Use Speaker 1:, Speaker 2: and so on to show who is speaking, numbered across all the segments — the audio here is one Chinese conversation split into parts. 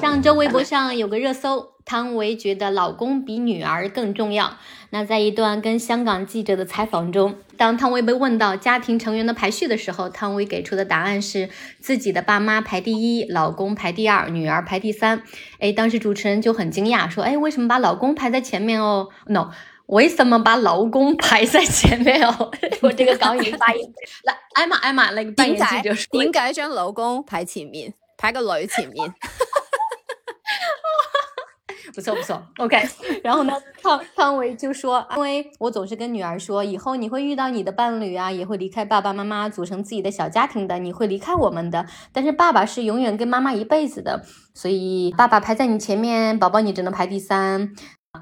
Speaker 1: 上周微博上有个热搜，汤唯觉得老公比女儿更重要。那在一段跟香港记者的采访中，当汤唯被问到家庭成员的排序的时候，汤唯给出的答案是自己的爸妈排第一，老公排第二，女儿排第三。哎，当时主持人就很惊讶，说：“哎，为什么把老公排在前面哦？”No，为什么把老公排在前面哦？我这个港语发音，来，艾玛，艾玛，那个扮演记者说：“
Speaker 2: 点解将老公排前面，排个女前面？”
Speaker 1: 不错不错，OK。然后呢，汤汤唯就说：“因为我总是跟女儿说，以后你会遇到你的伴侣啊，也会离开爸爸妈妈，组成自己的小家庭的。你会离开我们的，但是爸爸是永远跟妈妈一辈子的。所以爸爸排在你前面，宝宝你只能排第三。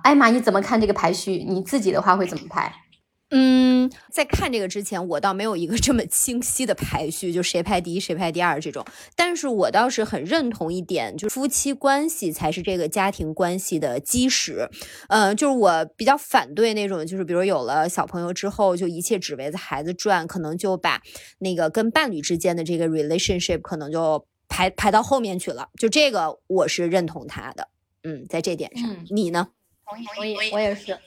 Speaker 1: 艾玛，你怎么看这个排序？你自己的话会怎么排？”
Speaker 2: 嗯，在看这个之前，我倒没有一个这么清晰的排序，就谁排第一谁排第二这种。但是我倒是很认同一点，就是夫妻关系才是这个家庭关系的基石。嗯，就是我比较反对那种，就是比如有了小朋友之后，就一切只围着孩子转，可能就把那个跟伴侣之间的这个 relationship 可能就排排到后面去了。就这个，我是认同他的。嗯，在这点上，你呢？
Speaker 1: 同意，同意，我也是。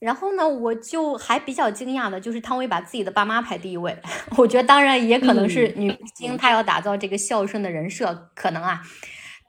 Speaker 1: 然后呢，我就还比较惊讶的，就是汤唯把自己的爸妈排第一位。我觉得，当然也可能是女明星她要打造这个孝顺的人设，可能啊。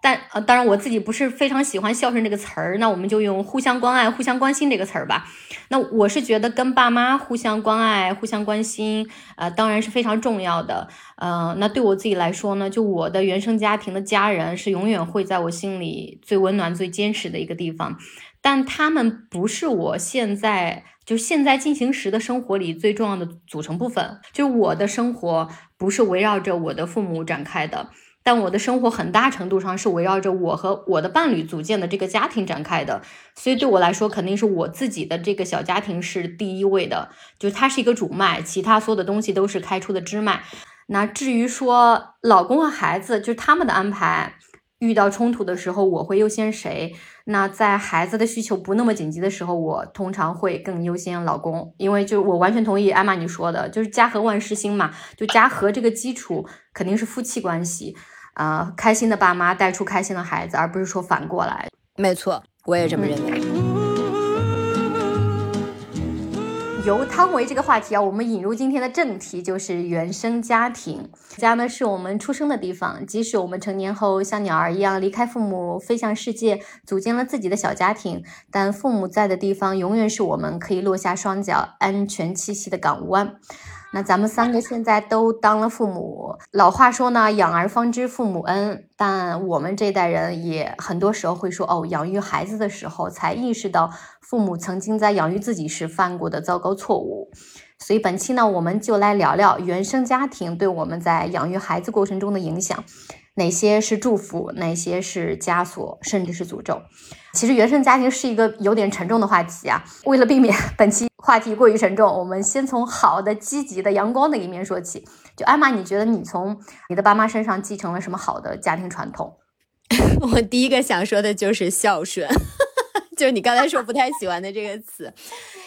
Speaker 1: 但呃，当然我自己不是非常喜欢孝顺这个词儿，那我们就用互相关爱、互相关心这个词儿吧。那我是觉得跟爸妈互相关爱、互相关心，呃，当然是非常重要的。呃，那对我自己来说呢，就我的原生家庭的家人是永远会在我心里最温暖、最坚实的一个地方。但他们不是我现在就现在进行时的生活里最重要的组成部分。就是我的生活不是围绕着我的父母展开的，但我的生活很大程度上是围绕着我和我的伴侣组建的这个家庭展开的。所以对我来说，肯定是我自己的这个小家庭是第一位的，就是它是一个主脉，其他所有的东西都是开出的支脉。那至于说老公和孩子，就是他们的安排。遇到冲突的时候，我会优先谁？那在孩子的需求不那么紧急的时候，我通常会更优先老公，因为就我完全同意艾玛你说的，就是家和万事兴嘛，就家和这个基础肯定是夫妻关系，啊，开心的爸妈带出开心的孩子，而不是说反过来。
Speaker 2: 没错，我也这么认为。
Speaker 1: 由汤唯这个话题啊，我们引入今天的正题，就是原生家庭。家呢是我们出生的地方，即使我们成年后像鸟儿一样离开父母，飞向世界，组建了自己的小家庭，但父母在的地方，永远是我们可以落下双脚、安全栖息的港湾。那咱们三个现在都当了父母，老话说呢，养儿方知父母恩。但我们这代人也很多时候会说，哦，养育孩子的时候才意识到父母曾经在养育自己时犯过的糟糕错误。所以本期呢，我们就来聊聊原生家庭对我们在养育孩子过程中的影响。哪些是祝福，哪些是枷锁，甚至是诅咒？其实原生家庭是一个有点沉重的话题啊。为了避免本期话题过于沉重，我们先从好的、积极的、阳光的一面说起。就艾玛，你觉得你从你的爸妈身上继承了什么好的家庭传统？
Speaker 2: 我第一个想说的就是孝顺。就是你刚才说不太喜欢的这个词，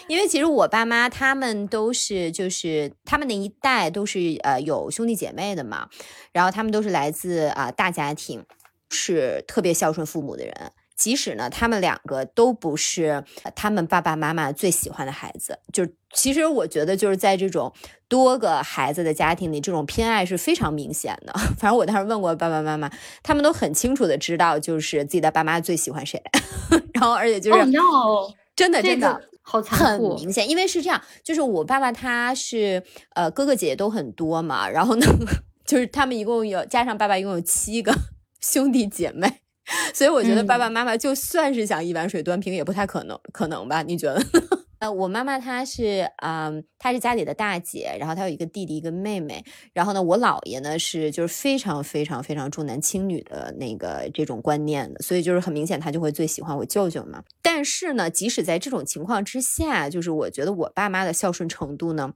Speaker 2: 因为其实我爸妈他们都是，就是他们那一代都是呃有兄弟姐妹的嘛，然后他们都是来自啊大家庭，是特别孝顺父母的人。即使呢，他们两个都不是他们爸爸妈妈最喜欢的孩子，就其实我觉得就是在这种多个孩子的家庭里，这种偏爱是非常明显的。反正我当时问过爸爸妈妈，他们都很清楚的知道，就是自己的爸妈最喜欢谁。然后而且就是真的真的
Speaker 1: 好
Speaker 2: 很明显，因为是这样，就是我爸爸他是呃哥哥姐姐都很多嘛，然后呢，就是他们一共有加上爸爸一共有七个兄弟姐妹。所以我觉得爸爸妈妈就算是想一碗水端平，也不太可能，可能吧？你觉得？呃，我妈妈她是，嗯，她是家里的大姐，然后她有一个弟弟，一个妹妹。然后呢，我姥爷呢是就是非常非常非常重男轻女的那个这种观念的，所以就是很明显，他就会最喜欢我舅舅嘛。但是呢，即使在这种情况之下，就是我觉得我爸妈的孝顺程度呢。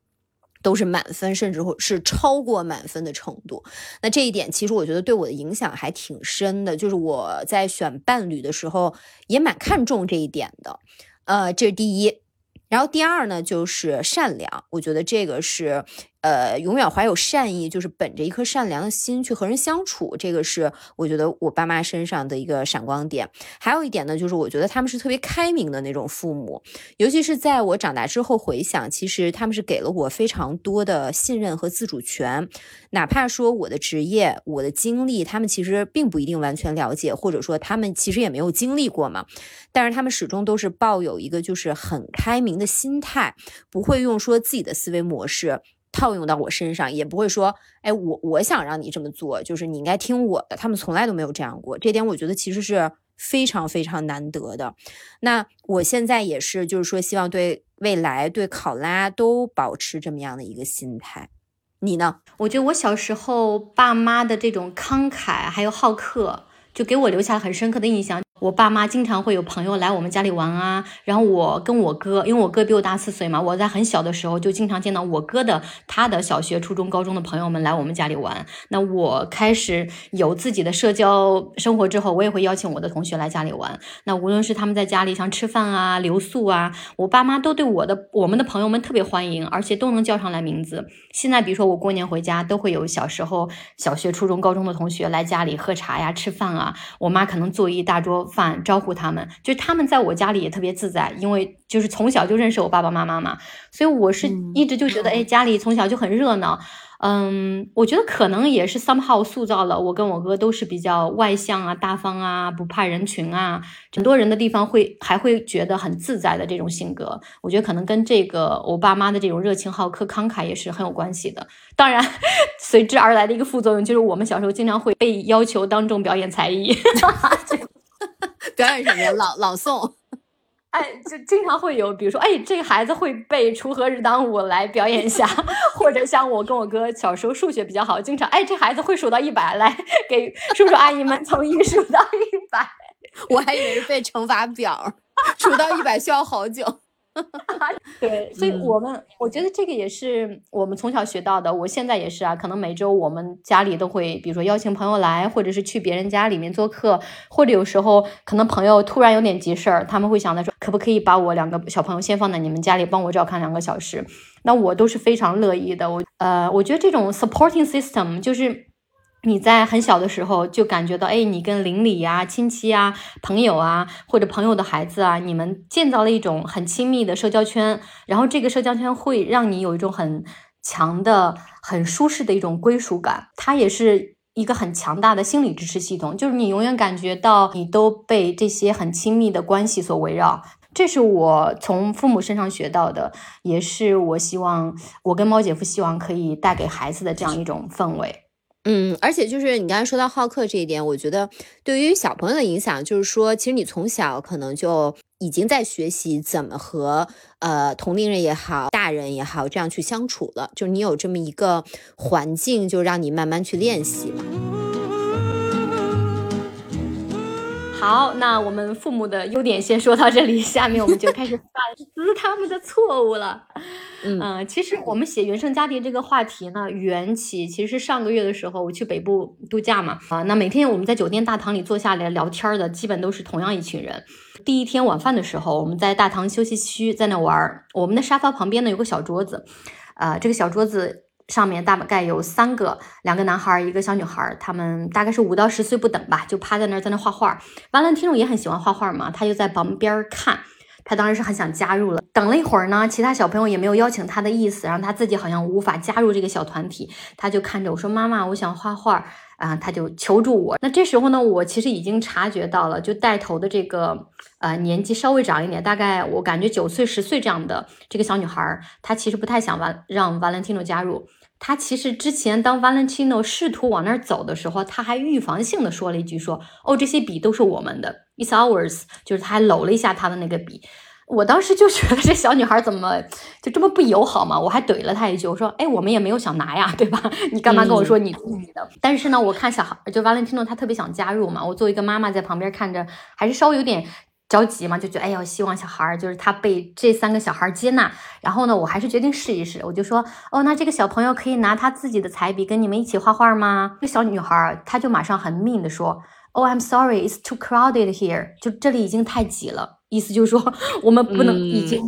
Speaker 2: 都是满分，甚至会是超过满分的程度。那这一点其实我觉得对我的影响还挺深的，就是我在选伴侣的时候也蛮看重这一点的。呃，这是第一。然后第二呢，就是善良，我觉得这个是呃，永远怀有善意，就是本着一颗善良的心去和人相处，这个是我觉得我爸妈身上的一个闪光点。还有一点呢，就是我觉得他们是特别开明的那种父母，尤其是在我长大之后回想，其实他们是给了我非常多的信任和自主权。哪怕说我的职业、我的经历，他们其实并不一定完全了解，或者说他们其实也没有经历过嘛。但是他们始终都是抱有一个就是很开明的心态，不会用说自己的思维模式。套用到我身上，也不会说，哎，我我想让你这么做，就是你应该听我的。他们从来都没有这样过，这点我觉得其实是非常非常难得的。那我现在也是，就是说，希望对未来、对考拉都保持这么样的一个心态。你呢？
Speaker 1: 我觉得我小时候爸妈的这种慷慨还有好客，就给我留下了很深刻的印象。我爸妈经常会有朋友来我们家里玩啊，然后我跟我哥，因为我哥比我大四岁嘛，我在很小的时候就经常见到我哥的他的小学、初中、高中的朋友们来我们家里玩。那我开始有自己的社交生活之后，我也会邀请我的同学来家里玩。那无论是他们在家里像吃饭啊、留宿啊，我爸妈都对我的我们的朋友们特别欢迎，而且都能叫上来名字。现在比如说我过年回家，都会有小时候小学、初中、高中的同学来家里喝茶呀、吃饭啊，我妈可能做一大桌。饭招呼他们，就是他们在我家里也特别自在，因为就是从小就认识我爸爸妈妈嘛，所以我是一直就觉得，哎，家里从小就很热闹。嗯，我觉得可能也是 somehow 塑造了我跟我哥都是比较外向啊、大方啊、不怕人群啊，很多人的地方会还会觉得很自在的这种性格。我觉得可能跟这个我爸妈的这种热情好客、慷慨也是很有关系的。当然，随之而来的一个副作用就是我们小时候经常会被要求当众表演才艺。
Speaker 2: 表演什么呀？朗朗诵？
Speaker 1: 哎，就经常会有，比如说，哎，这个孩子会背《锄禾日当午》来表演一下，或者像我跟我哥小时候数学比较好，经常，哎，这孩子会数到一百，来给叔叔阿姨们从一数到一百。
Speaker 2: 我还以为是背乘法表，数到一百需要好久。
Speaker 1: 对，所以我们我觉得这个也是我们从小学到的。我现在也是啊，可能每周我们家里都会，比如说邀请朋友来，或者是去别人家里面做客，或者有时候可能朋友突然有点急事儿，他们会想着说，可不可以把我两个小朋友先放在你们家里，帮我照看两个小时？那我都是非常乐意的。我呃，我觉得这种 supporting system 就是。你在很小的时候就感觉到，哎，你跟邻里呀、亲戚啊、朋友啊，或者朋友的孩子啊，你们建造了一种很亲密的社交圈，然后这个社交圈会让你有一种很强的、很舒适的一种归属感。它也是一个很强大的心理支持系统，就是你永远感觉到你都被这些很亲密的关系所围绕。这是我从父母身上学到的，也是我希望我跟猫姐夫希望可以带给孩子的这样一种氛围。
Speaker 2: 嗯，而且就是你刚才说到好客这一点，我觉得对于小朋友的影响，就是说，其实你从小可能就已经在学习怎么和呃同龄人也好，大人也好，这样去相处了，就是你有这么一个环境，就让你慢慢去练习嘛。
Speaker 1: 好，那我们父母的优点先说到这里，下面我们就开始反思他们的错误了。嗯，其实我们写原生家庭这个话题呢，缘起其实是上个月的时候我去北部度假嘛，啊，那每天我们在酒店大堂里坐下来聊天的，基本都是同样一群人。第一天晚饭的时候，我们在大堂休息区在那玩，我们的沙发旁边呢有个小桌子，啊，这个小桌子。上面大概有三个，两个男孩，一个小女孩，他们大概是五到十岁不等吧，就趴在那儿在那画画。完了，听众也很喜欢画画嘛，他就在旁边看，他当然是很想加入了。等了一会儿呢，其他小朋友也没有邀请他的意思，然后他自己好像无法加入这个小团体，他就看着我说：“妈妈，我想画画。”啊，他就求助我。那这时候呢，我其实已经察觉到了，就带头的这个呃年纪稍微长一点，大概我感觉九岁十岁这样的这个小女孩，她其实不太想完让瓦伦蒂诺加入。他其实之前当 Valentino 试图往那儿走的时候，他还预防性的说了一句：“说哦，这些笔都是我们的，It's ours。”就是他还搂了一下他的那个笔。我当时就觉得这小女孩怎么就这么不友好嘛？我还怼了她一句：“我说，哎，我们也没有想拿呀，对吧？你干嘛跟我说你你的？”但是呢，我看小孩就 Valentino 他特别想加入嘛，我作为一个妈妈在旁边看着，还是稍微有点。着急嘛，就觉得哎呀，希望小孩儿就是他被这三个小孩接纳。然后呢，我还是决定试一试。我就说，哦，那这个小朋友可以拿他自己的彩笔跟你们一起画画吗？这小女孩儿她就马上很 mean 的说，哦，I'm sorry, it's too crowded here。就这里已经太挤了，意思就是说我们不能，已经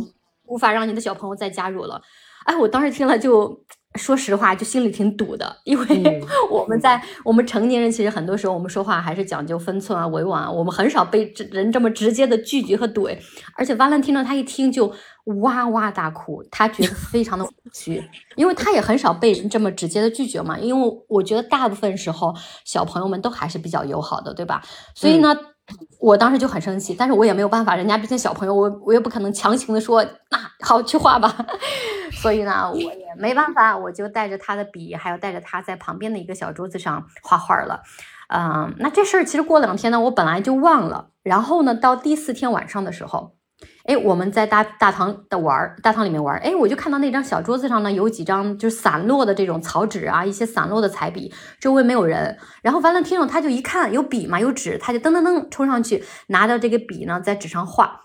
Speaker 1: 无法让你的小朋友再加入了。哎，我当时听了就说实话，就心里挺堵的，因为 我们在我们成年人，其实很多时候我们说话还是讲究分寸啊、委婉啊，我们很少被人这么直接的拒绝和怼。而且 Valentino 他一听就哇哇大哭，他觉得 非常的委屈，因为他也很少被人这么直接的拒绝嘛。因为我觉得大部分时候小朋友们都还是比较友好的，对吧？所以呢。我当时就很生气，但是我也没有办法，人家毕竟小朋友，我我也不可能强行的说，那好去画吧。所以呢，我也没办法，我就带着他的笔，还有带着他在旁边的一个小桌子上画画了。嗯，那这事儿其实过两天呢，我本来就忘了。然后呢，到第四天晚上的时候。哎，我们在大大堂的玩儿，大堂里面玩儿。哎，我就看到那张小桌子上呢，有几张就是散落的这种草纸啊，一些散落的彩笔，周围没有人。然后完了，听众他就一看有笔嘛，有纸，他就噔噔噔冲上去，拿着这个笔呢，在纸上画。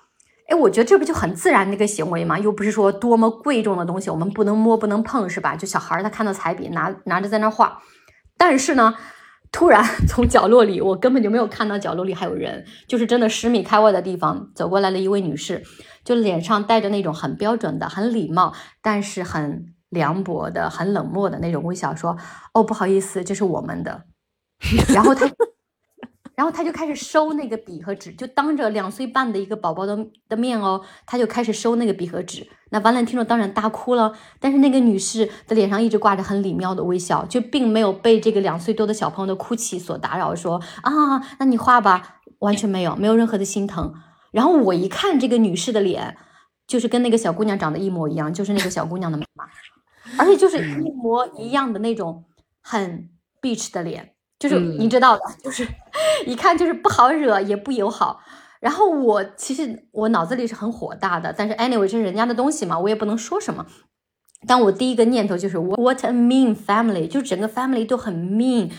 Speaker 1: 哎，我觉得这不就很自然的一个行为嘛，又不是说多么贵重的东西，我们不能摸不能碰，是吧？就小孩儿他看到彩笔拿拿着在那画，但是呢。突然 从角落里，我根本就没有看到角落里还有人，就是真的十米开外的地方走过来了一位女士，就脸上带着那种很标准的、很礼貌，但是很凉薄的、很冷漠的那种微笑，说：“哦，不好意思，这是我们的。”然后她。然后他就开始收那个笔和纸，就当着两岁半的一个宝宝的的面哦，他就开始收那个笔和纸。那完了，听众当然大哭了。但是那个女士的脸上一直挂着很礼貌的微笑，就并没有被这个两岁多的小朋友的哭泣所打扰。说啊，那你画吧，完全没有，没有任何的心疼。然后我一看这个女士的脸，就是跟那个小姑娘长得一模一样，就是那个小姑娘的妈妈，而且就是一模一样的那种很 bitch 的脸。就是你知道的，就是一看就是不好惹，也不友好。然后我其实我脑子里是很火大的，但是 anyway 这是人家的东西嘛，我也不能说什么。但我第一个念头就是 what a mean family，就整个 family 都很 mean。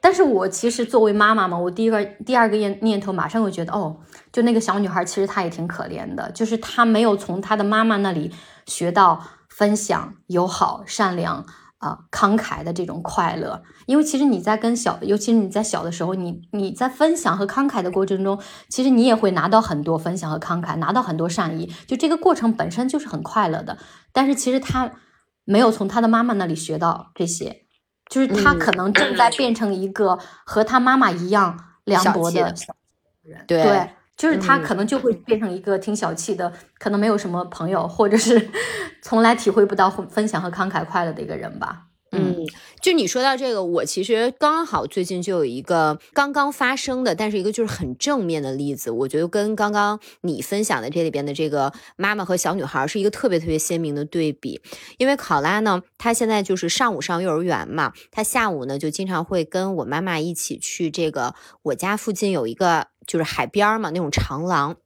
Speaker 1: 但是我其实作为妈妈嘛，我第一个第二个念念头马上会觉得，哦，就那个小女孩其实她也挺可怜的，就是她没有从她的妈妈那里学到分享、友好、善良。啊，慷慨的这种快乐，因为其实你在跟小，尤其是你在小的时候，你你在分享和慷慨的过程中，其实你也会拿到很多分享和慷慨，拿到很多善意，就这个过程本身就是很快乐的。但是其实他没有从他的妈妈那里学到这些，就是他可能正在变成一个和他妈妈一样凉薄的人，对。就是他可能就会变成一个挺小气的，可能没有什么朋友，或者是 从来体会不到分享和慷慨快乐的一个人吧。
Speaker 2: 嗯，就你说到这个，我其实刚好最近就有一个刚刚发生的，但是一个就是很正面的例子，我觉得跟刚刚你分享的这里边的这个妈妈和小女孩是一个特别特别鲜明的对比。因为考拉呢，她现在就是上午上幼儿园嘛，她下午呢就经常会跟我妈妈一起去这个我家附近有一个。就是海边嘛，那种长廊。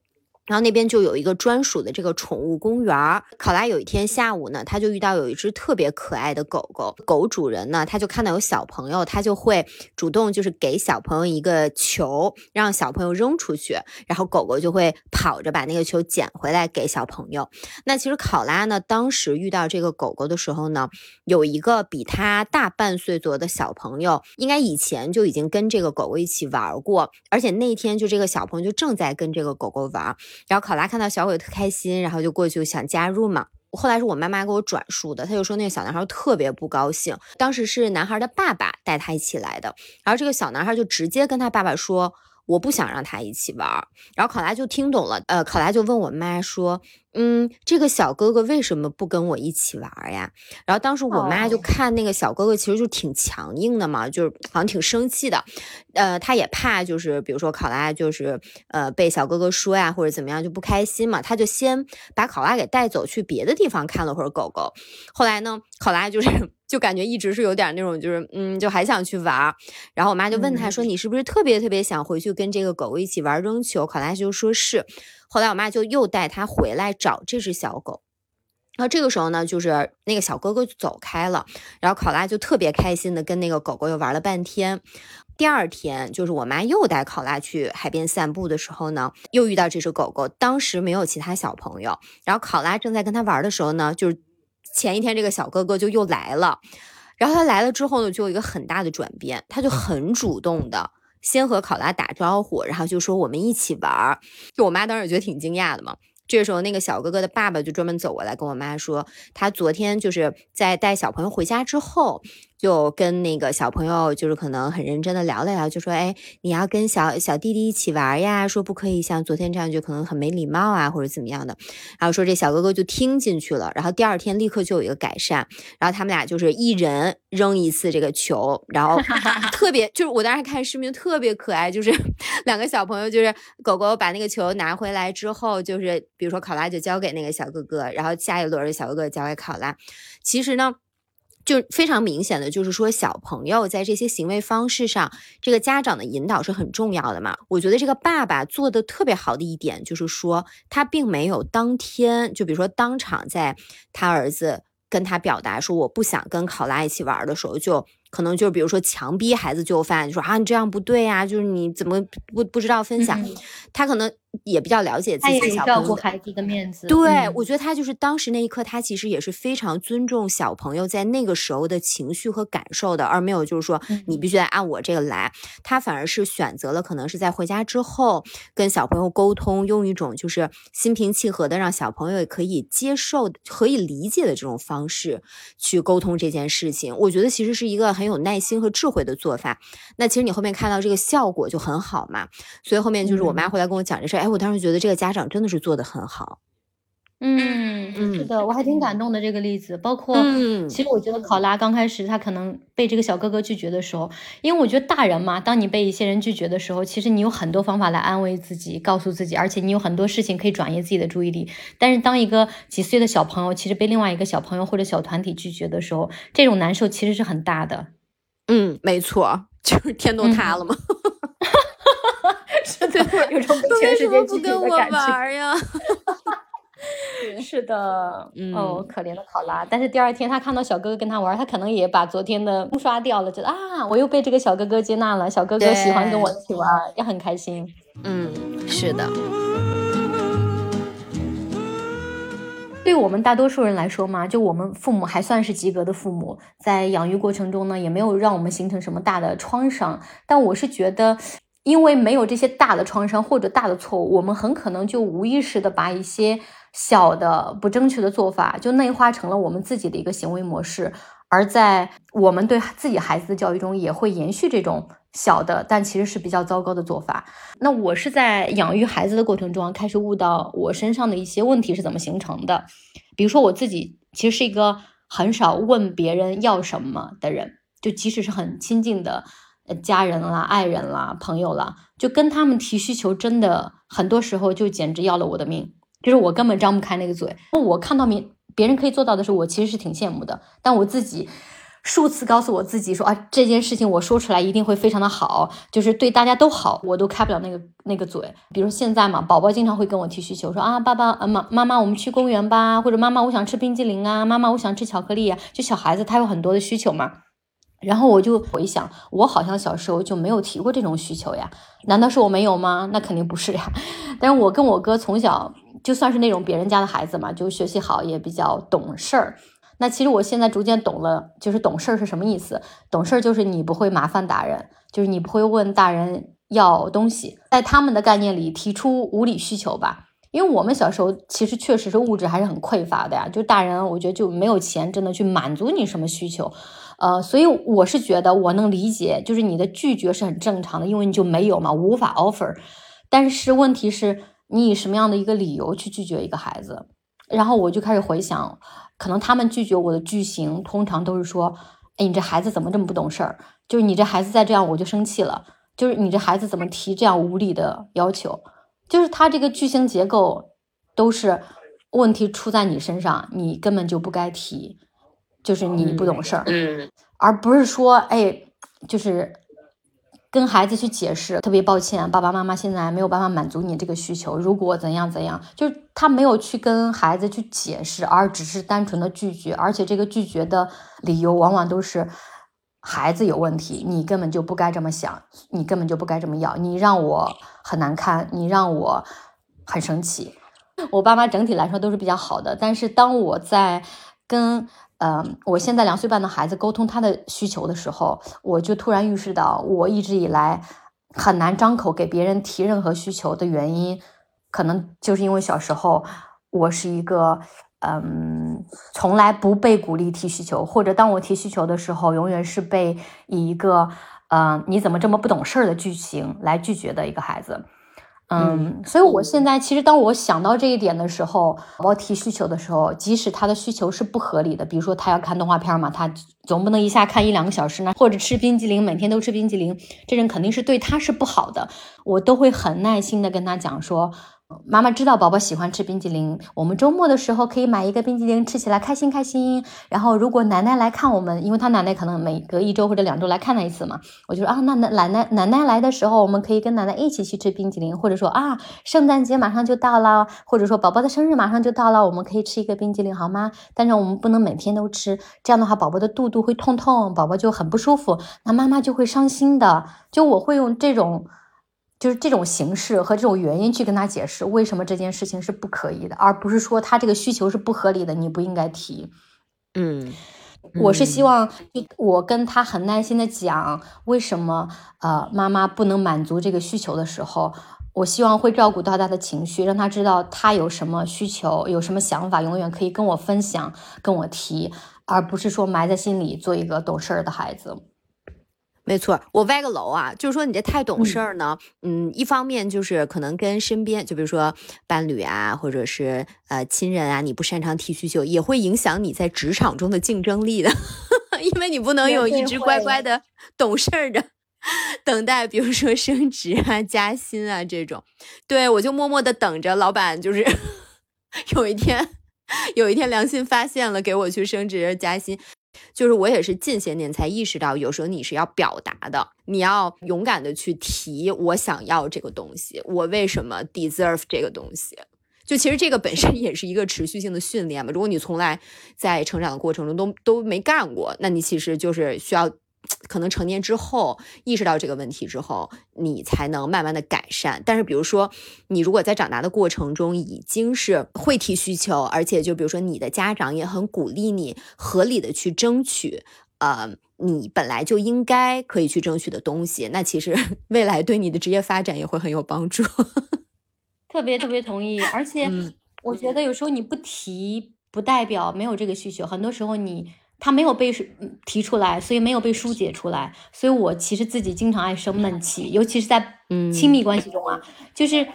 Speaker 2: 然后那边就有一个专属的这个宠物公园儿。考拉有一天下午呢，他就遇到有一只特别可爱的狗狗。狗主人呢，他就看到有小朋友，他就会主动就是给小朋友一个球，让小朋友扔出去，然后狗狗就会跑着把那个球捡回来给小朋友。那其实考拉呢，当时遇到这个狗狗的时候呢，有一个比他大半岁左右的小朋友，应该以前就已经跟这个狗狗一起玩过，而且那天就这个小朋友就正在跟这个狗狗玩。然后考拉看到小鬼特开心，然后就过去想加入嘛。后来是我妈妈给我转述的，她就说那个小男孩特别不高兴。当时是男孩的爸爸带他一起来的，然后这个小男孩就直接跟他爸爸说：“我不想让他一起玩。”然后考拉就听懂了，呃，考拉就问我妈说。嗯，这个小哥哥为什么不跟我一起玩呀？然后当时我妈就看那个小哥哥，其实就挺强硬的嘛，就是好像挺生气的。呃，他也怕就是比如说考拉就是呃被小哥哥说呀或者怎么样就不开心嘛，他就先把考拉给带走去别的地方看了会儿狗狗。后来呢，考拉就是 就感觉一直是有点那种就是嗯就还想去玩。然后我妈就问他说：“你是不是特别特别想回去跟这个狗狗一起玩扔球？”考拉就说是。后来我妈就又带他回来找这只小狗，然后这个时候呢，就是那个小哥哥就走开了，然后考拉就特别开心的跟那个狗狗又玩了半天。第二天，就是我妈又带考拉去海边散步的时候呢，又遇到这只狗狗，当时没有其他小朋友，然后考拉正在跟他玩的时候呢，就是前一天这个小哥哥就又来了，然后他来了之后呢，就有一个很大的转变，他就很主动的。先和考拉打招呼，然后就说我们一起玩儿。就我妈当时觉得挺惊讶的嘛。这时候，那个小哥哥的爸爸就专门走过来跟我妈说，他昨天就是在带小朋友回家之后。就跟那个小朋友，就是可能很认真的聊了聊，就说：“哎，你要跟小小弟弟一起玩呀，说不可以像昨天这样，就可能很没礼貌啊，或者怎么样的。”然后说这小哥哥就听进去了，然后第二天立刻就有一个改善，然后他们俩就是一人扔一次这个球，然后特别就是我当时看视频特别可爱，就是 两个小朋友就是狗狗把那个球拿回来之后，就是比如说考拉就交给那个小哥哥，然后下一轮的小哥哥交给考拉，其实呢。就非常明显的就是说，小朋友在这些行为方式上，这个家长的引导是很重要的嘛。我觉得这个爸爸做的特别好的一点，就是说他并没有当天就比如说当场在他儿子跟他表达说我不想跟考拉一起玩的时候，就可能就是比如说强逼孩子就范，就说啊你这样不对呀，就是你怎么不不知道分享，他可能。也比较了解自己小朋友，
Speaker 1: 照顾孩子的面子。
Speaker 2: 对，我觉得他就是当时那一刻，他其实也是非常尊重小朋友在那个时候的情绪和感受的，而没有就是说你必须得按我这个来。他反而是选择了可能是在回家之后跟小朋友沟通，用一种就是心平气和的让小朋友也可以接受、可以理解的这种方式去沟通这件事情。我觉得其实是一个很有耐心和智慧的做法。那其实你后面看到这个效果就很好嘛，所以后面就是我妈回来跟我讲这事。哎，我当时觉得这个家长真的是做的很好。
Speaker 1: 嗯，是的，我还挺感动的这个例子。包括，其实我觉得考拉刚开始他可能被这个小哥哥拒绝的时候，因为我觉得大人嘛，当你被一些人拒绝的时候，其实你有很多方法来安慰自己，告诉自己，而且你有很多事情可以转移自己的注意力。但是当一个几岁的小朋友其实被另外一个小朋友或者小团体拒绝的时候，这种难受其实是很大的。
Speaker 2: 嗯，没错，就是天都塌了嘛。
Speaker 1: 是的，有种被全世界拒绝的感
Speaker 2: 觉呀。
Speaker 1: 是的，嗯哦，可怜的考拉。但是第二天他看到小哥哥跟他玩，他可能也把昨天的刷掉了，觉得啊，我又被这个小哥哥接纳了，小哥哥喜欢跟我一起玩，也很开心。
Speaker 2: 嗯，是的。
Speaker 1: 对我们大多数人来说嘛，就我们父母还算是及格的父母，在养育过程中呢，也没有让我们形成什么大的创伤。但我是觉得。因为没有这些大的创伤或者大的错误，我们很可能就无意识的把一些小的不正确的做法就内化成了我们自己的一个行为模式，而在我们对自己孩子的教育中也会延续这种小的但其实是比较糟糕的做法。那我是在养育孩子的过程中开始悟到我身上的一些问题是怎么形成的，比如说我自己其实是一个很少问别人要什么的人，就即使是很亲近的。家人啦、爱人啦、朋友啦，就跟他们提需求，真的很多时候就简直要了我的命，就是我根本张不开那个嘴。我看到别别人可以做到的时候，我其实是挺羡慕的。但我自己数次告诉我自己说啊，这件事情我说出来一定会非常的好，就是对大家都好，我都开不了那个那个嘴。比如现在嘛，宝宝经常会跟我提需求，说啊，爸爸、妈妈妈，我们去公园吧，或者妈妈，我想吃冰激凌啊，妈妈，我想吃巧克力啊。就小孩子他有很多的需求嘛。然后我就回想，我好像小时候就没有提过这种需求呀？难道是我没有吗？那肯定不是呀。但是我跟我哥从小就算是那种别人家的孩子嘛，就学习好，也比较懂事儿。那其实我现在逐渐懂了，就是懂事儿是什么意思？懂事儿就是你不会麻烦大人，就是你不会问大人要东西，在他们的概念里提出无理需求吧。因为我们小时候其实确实是物质还是很匮乏的呀，就大人我觉得就没有钱真的去满足你什么需求。呃，所以我是觉得我能理解，就是你的拒绝是很正常的，因为你就没有嘛，无法 offer。但是问题是，你以什么样的一个理由去拒绝一个孩子？然后我就开始回想，可能他们拒绝我的句型，通常都是说：“哎，你这孩子怎么这么不懂事儿？就是你这孩子再这样，我就生气了。就是你这孩子怎么提这样无理的要求？就是他这个句型结构都是问题出在你身上，你根本就不该提。”就是你不懂事儿，
Speaker 2: 嗯，
Speaker 1: 而不是说，哎，就是跟孩子去解释，特别抱歉，爸爸妈妈现在没有办法满足你这个需求，如果怎样怎样，就是他没有去跟孩子去解释，而只是单纯的拒绝，而且这个拒绝的理由往往都是孩子有问题，你根本就不该这么想，你根本就不该这么要，你让我很难堪，你让我很生气。我爸妈整体来说都是比较好的，但是当我在跟嗯，我现在两岁半的孩子沟通他的需求的时候，我就突然意识到，我一直以来很难张口给别人提任何需求的原因，可能就是因为小时候我是一个。嗯，从来不被鼓励提需求，或者当我提需求的时候，永远是被以一个“嗯，你怎么这么不懂事儿”的剧情来拒绝的一个孩子。嗯，所以我现在其实当我想到这一点的时候，我提需求的时候，即使他的需求是不合理的，比如说他要看动画片嘛，他总不能一下看一两个小时呢，或者吃冰激凌，每天都吃冰激凌，这人肯定是对他是不好的，我都会很耐心的跟他讲说。妈妈知道宝宝喜欢吃冰激凌，我们周末的时候可以买一个冰激凌吃起来开心开心。然后如果奶奶来看我们，因为他奶奶可能每隔一周或者两周来看他一次嘛，我就说啊，那奶奶奶奶来的时候，我们可以跟奶奶一起去吃冰激凌，或者说啊，圣诞节马上就到了，或者说宝宝的生日马上就到了，我们可以吃一个冰激凌好吗？但是我们不能每天都吃，这样的话宝宝的肚肚会痛痛，宝宝就很不舒服，那妈妈就会伤心的。就我会用这种。就是这种形式和这种原因去跟他解释为什么这件事情是不可以的，而不是说他这个需求是不合理的，你不应该提。
Speaker 2: 嗯，
Speaker 1: 我是希望我跟他很耐心的讲为什么呃妈妈不能满足这个需求的时候，我希望会照顾到他的情绪，让他知道他有什么需求、有什么想法，永远可以跟我分享、跟我提，而不是说埋在心里做一个懂事儿的孩子。
Speaker 2: 没错，我歪个楼啊，就是说你这太懂事儿呢。嗯，一方面就是可能跟身边，就比如说伴侣啊，或者是呃亲人啊，你不擅长提需求，也会影响你在职场中的竞争力的，因为你不能有一直乖乖的懂事儿的等待，比如说升职啊、加薪啊这种。对我就默默的等着老板，就是 有一天，有一天良心发现了，给我去升职加薪。就是我也是近些年才意识到，有时候你是要表达的，你要勇敢的去提我想要这个东西，我为什么 deserve 这个东西。就其实这个本身也是一个持续性的训练嘛。如果你从来在成长的过程中都都没干过，那你其实就是需要。可能成年之后意识到这个问题之后，你才能慢慢的改善。但是，比如说，你如果在长大的过程中已经是会提需求，而且就比如说你的家长也很鼓励你合理的去争取，呃，你本来就应该可以去争取的东西，那其实 未来对你的职业发展也会很有帮助。
Speaker 1: 特别特别同意，而且我觉得有时候你不提，不代表没有这个需求，很多时候你。他没有被提出来，所以没有被疏解出来，所以我其实自己经常爱生闷气，尤其是在亲密关系中啊，就是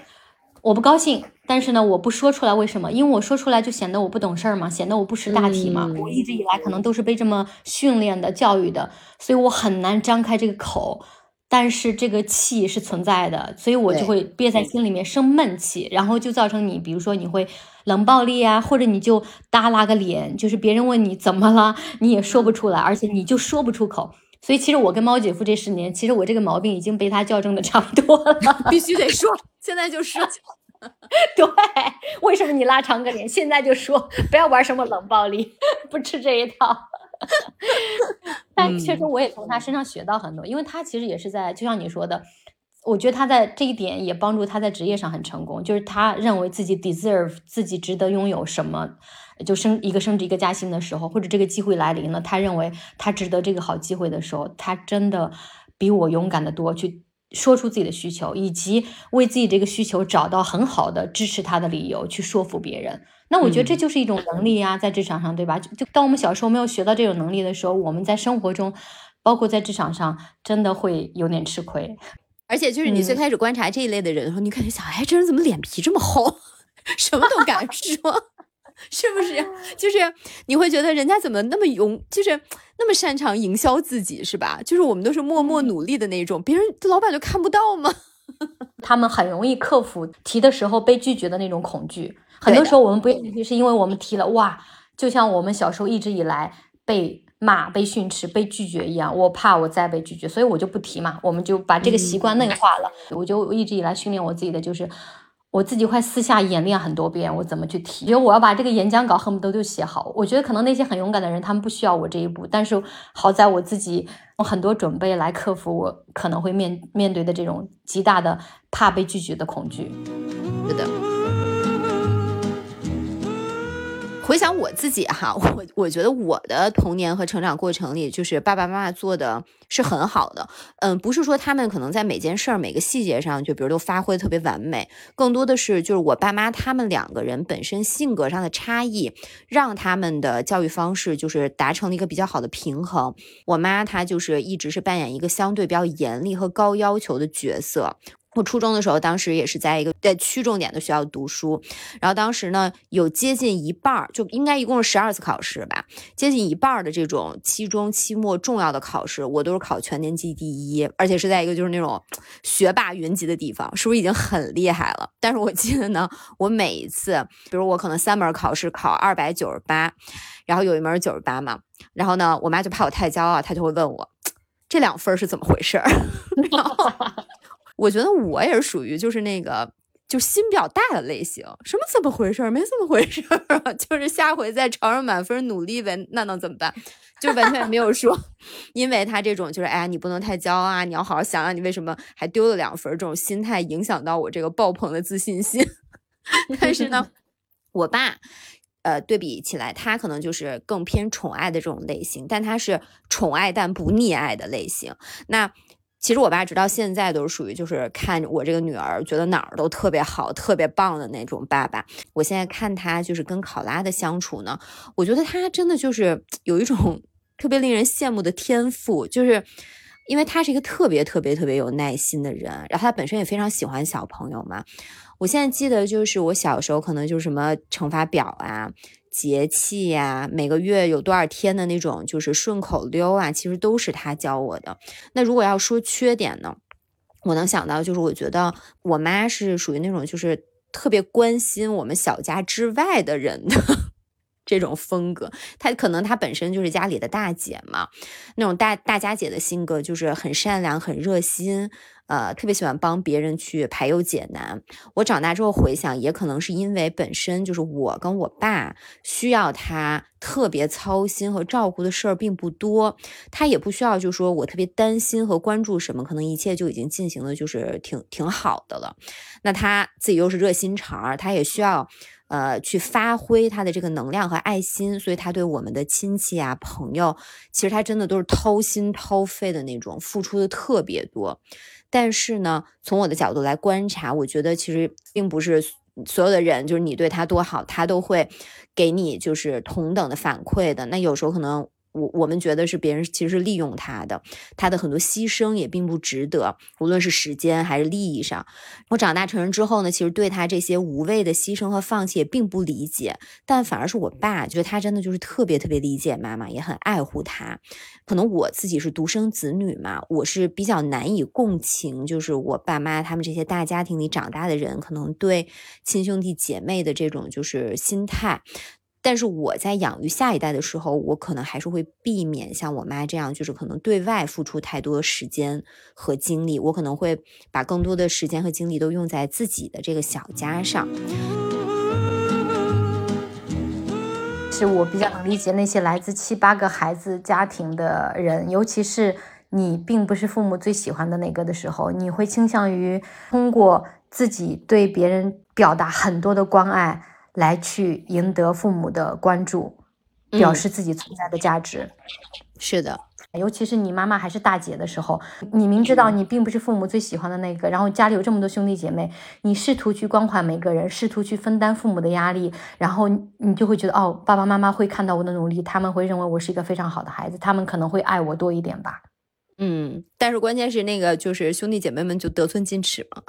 Speaker 1: 我不高兴，但是呢，我不说出来，为什么？因为我说出来就显得我不懂事儿嘛，显得我不识大体嘛。我一直以来可能都是被这么训练的、教育的，所以我很难张开这个口。但是这个气是存在的，所以我就会憋在心里面生闷气，然后就造成你，比如说你会冷暴力啊，或者你就耷拉个脸，就是别人问你怎么了，你也说不出来，而且你就说不出口。所以其实我跟猫姐夫这十年，其实我这个毛病已经被他校正的差不多了，
Speaker 2: 必须得说，现在就说。
Speaker 1: 对，为什么你拉长个脸？现在就说，不要玩什么冷暴力，不吃这一套。但确实，我也从他身上学到很多，因为他其实也是在，就像你说的，我觉得他在这一点也帮助他在职业上很成功，就是他认为自己 deserve 自己值得拥有什么，就升一个升职一个加薪的时候，或者这个机会来临了，他认为他值得这个好机会的时候，他真的比我勇敢的多，去说出自己的需求，以及为自己这个需求找到很好的支持他的理由，去说服别人。那我觉得这就是一种能力呀，在职场上，对吧？就当我们小时候没有学到这种能力的时候，我们在生活中，包括在职场上，真的会有点吃亏。
Speaker 2: 而且，就是你最开始观察这一类的人的时候，你感觉想，哎，这人怎么脸皮这么厚，什么都敢 说，是不是？就是你会觉得人家怎么那么勇，就是那么擅长营销自己，是吧？就是我们都是默默努力的那种，别人老板就看不到吗？
Speaker 1: 他们很容易克服提的时候被拒绝的那种恐惧。很多时候我们不愿意提，是因为我们提了，哇，就像我们小时候一直以来被骂、被训斥、被拒绝一样，我怕我再被拒绝，所以我就不提嘛。我们就把这个习惯内化了。我就一直以来训练我自己的，就是我自己会私下演练很多遍，我怎么去提。觉得我要把这个演讲稿恨不得就写好。我觉得可能那些很勇敢的人，他们不需要我这一步，但是好在我自己用很多准备来克服我可能会面面对的这种极大的怕被拒绝的恐惧。
Speaker 2: 是的。回想我自己哈，我我觉得我的童年和成长过程里，就是爸爸妈妈做的是很好的。嗯，不是说他们可能在每件事儿、每个细节上，就比如都发挥特别完美，更多的是就是我爸妈他们两个人本身性格上的差异，让他们的教育方式就是达成了一个比较好的平衡。我妈她就是一直是扮演一个相对比较严厉和高要求的角色。我初中的时候，当时也是在一个在区重点的学校读书，然后当时呢，有接近一半儿，就应该一共是十二次考试吧，接近一半儿的这种期中、期末重要的考试，我都是考全年级第一，而且是在一个就是那种学霸云集的地方，是不是已经很厉害了？但是我记得呢，我每一次，比如我可能三门考试考二百九十八，然后有一门九十八嘛，然后呢，我妈就怕我太骄傲，她就会问我这两分是怎么回事儿。我觉得我也是属于就是那个就心比较大的类型，什么怎么回事？没怎么回事啊，就是下回再朝着满分努力呗，那能怎么办？就完全没有说，因为他这种就是哎呀，你不能太骄傲啊，你要好好想想你为什么还丢了两分，这种心态影响到我这个爆棚的自信心。但是呢，我爸，呃，对比起来，他可能就是更偏宠爱的这种类型，但他是宠爱但不溺爱的类型。那。其实我爸直到现在都是属于就是看我这个女儿觉得哪儿都特别好、特别棒的那种爸爸。我现在看他就是跟考拉的相处呢，我觉得他真的就是 有一种特别令人羡慕的天赋，就是因为他是一个特别特别特别有耐心的人，然后他本身也非常喜欢小朋友嘛。我现在记得就是我小时候可能就是什么乘法表啊。节气呀，每个月有多少天的那种，就是顺口溜啊，其实都是他教我的。那如果要说缺点呢，我能想到就是，我觉得我妈是属于那种就是特别关心我们小家之外的人的这种风格。她可能她本身就是家里的大姐嘛，那种大大家姐的性格就是很善良、很热心。呃，特别喜欢帮别人去排忧解难。我长大之后回想，也可能是因为本身就是我跟我爸需要她特别操心和照顾的事儿并不多，她也不需要，就说我特别担心和关注什么，可能一切就已经进行的就是挺挺好的了。那她自己又是热心肠，她也需要呃去发挥他的这个能量和爱心，所以他对我们的亲戚啊朋友，其实他真的都是掏心掏肺的那种，付出的特别多。但是呢，从我的角度来观察，我觉得其实并不是所有的人，就是你对他多好，他都会给你就是同等的反馈的。那有时候可能。我我们觉得是别人其实是利用他的，他的很多牺牲也并不值得，无论是时间还是利益上。我长大成人之后呢，其实对他这些无谓的牺牲和放弃也并不理解，但反而是我爸觉得他真的就是特别特别理解妈妈，也很爱护他。可能我自己是独生子女嘛，我是比较难以共情，就是我爸妈他们这些大家庭里长大的人，可能对亲兄弟姐妹的这种就是心态。但是我在养育下一代的时候，我可能还是会避免像我妈这样，就是可能对外付出太多时间和精力。我可能会把更多的时间和精力都用在自己的这个小家上。
Speaker 1: 是我比较能理解那些来自七八个孩子家庭的人，尤其是你并不是父母最喜欢的那个的时候，你会倾向于通过自己对别人表达很多的关爱。来去赢得父母的关注，表示自己存在的价值。
Speaker 2: 是的，
Speaker 1: 尤其是你妈妈还是大姐的时候，你明知道你并不是父母最喜欢的那个，然后家里有这么多兄弟姐妹，你试图去关怀每个人，试图去分担父母的压力，然后你就会觉得，哦，爸爸妈妈会看到我的努力，他们会认为我是一个非常好的孩子，他们可能会爱我多一点吧。
Speaker 2: 嗯，但是关键是那个就是兄弟姐妹们就得寸进尺嘛。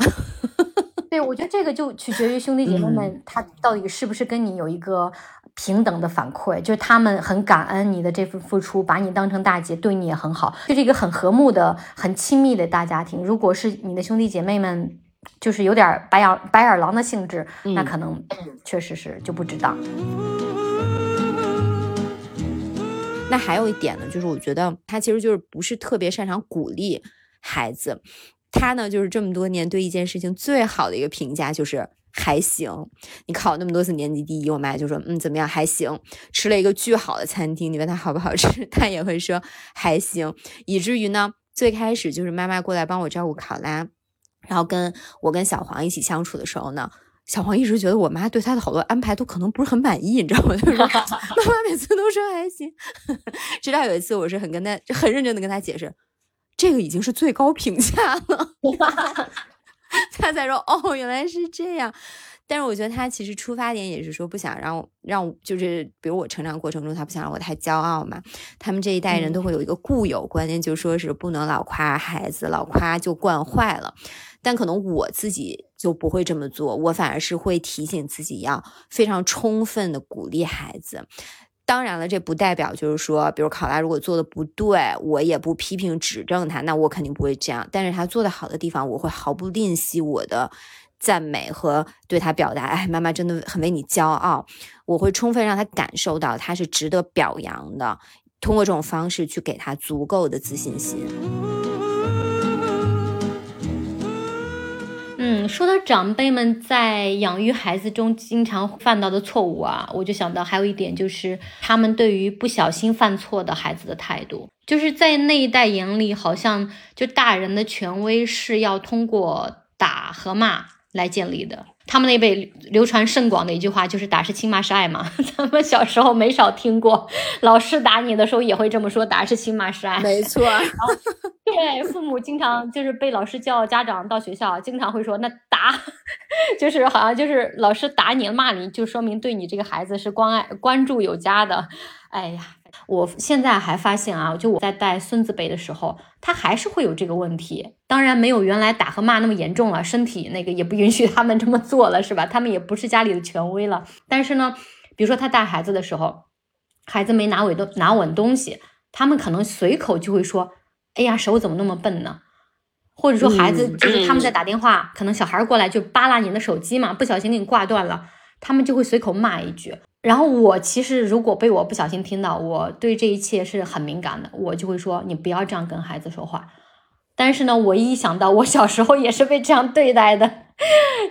Speaker 1: 对，我觉得这个就取决于兄弟姐妹们，他到底是不是跟你有一个平等的反馈，就是他们很感恩你的这份付出，把你当成大姐，对你也很好，就是一个很和睦的、很亲密的大家庭。如果是你的兄弟姐妹们，就是有点白眼白眼狼的性质，那可能确实是就不值当。
Speaker 2: 那还有一点呢，就是我觉得他其实就是不是特别擅长鼓励孩子。他呢，就是这么多年对一件事情最好的一个评价就是还行。你考那么多次年级第一，我妈就说嗯怎么样还行。吃了一个巨好的餐厅，你问他好不好吃，他也会说还行。以至于呢，最开始就是妈妈过来帮我照顾考拉，然后跟我跟小黄一起相处的时候呢，小黄一直觉得我妈对他的好多安排都可能不是很满意，你知道吗？就是 妈妈每次都说还行，直到有一次我是很跟他很认真的跟他解释，这个已经是最高评价了，他才说哦，原来是这样。但是我觉得他其实出发点也是说不想让让就是比如我成长过程中他不想让我太骄傲嘛。他们这一代人都会有一个固有观念，就说是不能老夸孩子，老夸就惯坏了。但可能我自己就不会这么做，我反而是会提醒自己要非常充分的鼓励孩子。当然了，这不代表就是说，比如考拉如果做的不对，我也不批评指正他，那我肯定不会这样。但是他做的好的地方，我会毫不吝惜我的。赞美和对他表达，哎，妈妈真的很为你骄傲。我会充分让他感受到他是值得表扬的，通过这种方式去给他足够的自信心。
Speaker 1: 说到长辈们在养育孩子中经常犯到的错误啊，我就想到还有一点就是他们对于不小心犯错的孩子的态度，就是在那一代眼里，好像就大人的权威是要通过打和骂。来建立的，他们那辈流传甚广的一句话就是“打是亲，骂是爱”嘛。咱们小时候没少听过，老师打你的时候也会这么说：“打是亲，骂是爱。”
Speaker 2: 没错。
Speaker 1: 对，父母经常就是被老师叫，家长到学校经常会说：“那打，就是好像就是老师打你骂你，就说明对你这个孩子是关爱、关注有加的。”哎呀。我现在还发现啊，就我在带孙子辈的时候，他还是会有这个问题。当然没有原来打和骂那么严重了，身体那个也不允许他们这么做了，是吧？他们也不是家里的权威了。但是呢，比如说他带孩子的时候，孩子没拿稳东拿稳东西，他们可能随口就会说：“哎呀，手怎么那么笨呢？”或者说孩子就是他们在打电话，可能小孩过来就扒拉你的手机嘛，不小心给你挂断了，他们就会随口骂一句。然后我其实如果被我不小心听到，我对这一切是很敏感的，我就会说你不要这样跟孩子说话。但是呢，我一想到我小时候也是被这样对待的，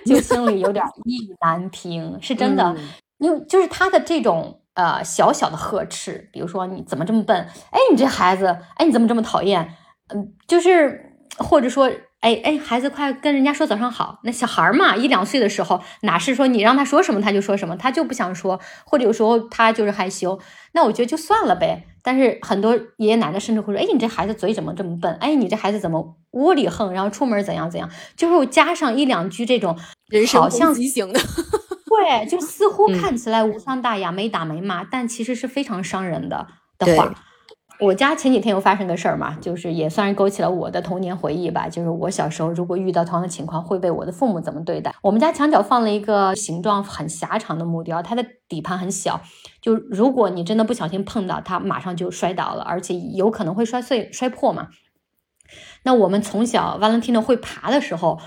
Speaker 1: 就心里有点意难平，是真的。因为就是他的这种呃小小的呵斥，比如说你怎么这么笨？哎，你这孩子，哎，你怎么这么讨厌？嗯，就是或者说。哎哎，孩子，快跟人家说早上好。那小孩嘛，一两岁的时候，哪是说你让他说什么他就说什么，他就不想说，或者有时候他就是害羞。那我觉得就算了呗。但是很多爷爷奶奶甚至会说：“哎，你这孩子嘴怎么这么笨？哎，你这孩子怎么窝里横？然后出门怎样怎样？”就是加上一两句这种
Speaker 2: 人身攻击型的，
Speaker 1: 对，就似乎看起来无伤大雅，没打没骂，但其实是非常伤人的的话。我家前几天又发生个事儿嘛，就是也算是勾起了我的童年回忆吧。就是我小时候如果遇到同样的情况，会被我的父母怎么对待？我们家墙角放了一个形状很狭长的木雕，它的底盘很小，就如果你真的不小心碰到它，马上就摔倒了，而且有可能会摔碎、摔破嘛。那我们从小 Valentino 会爬的时候，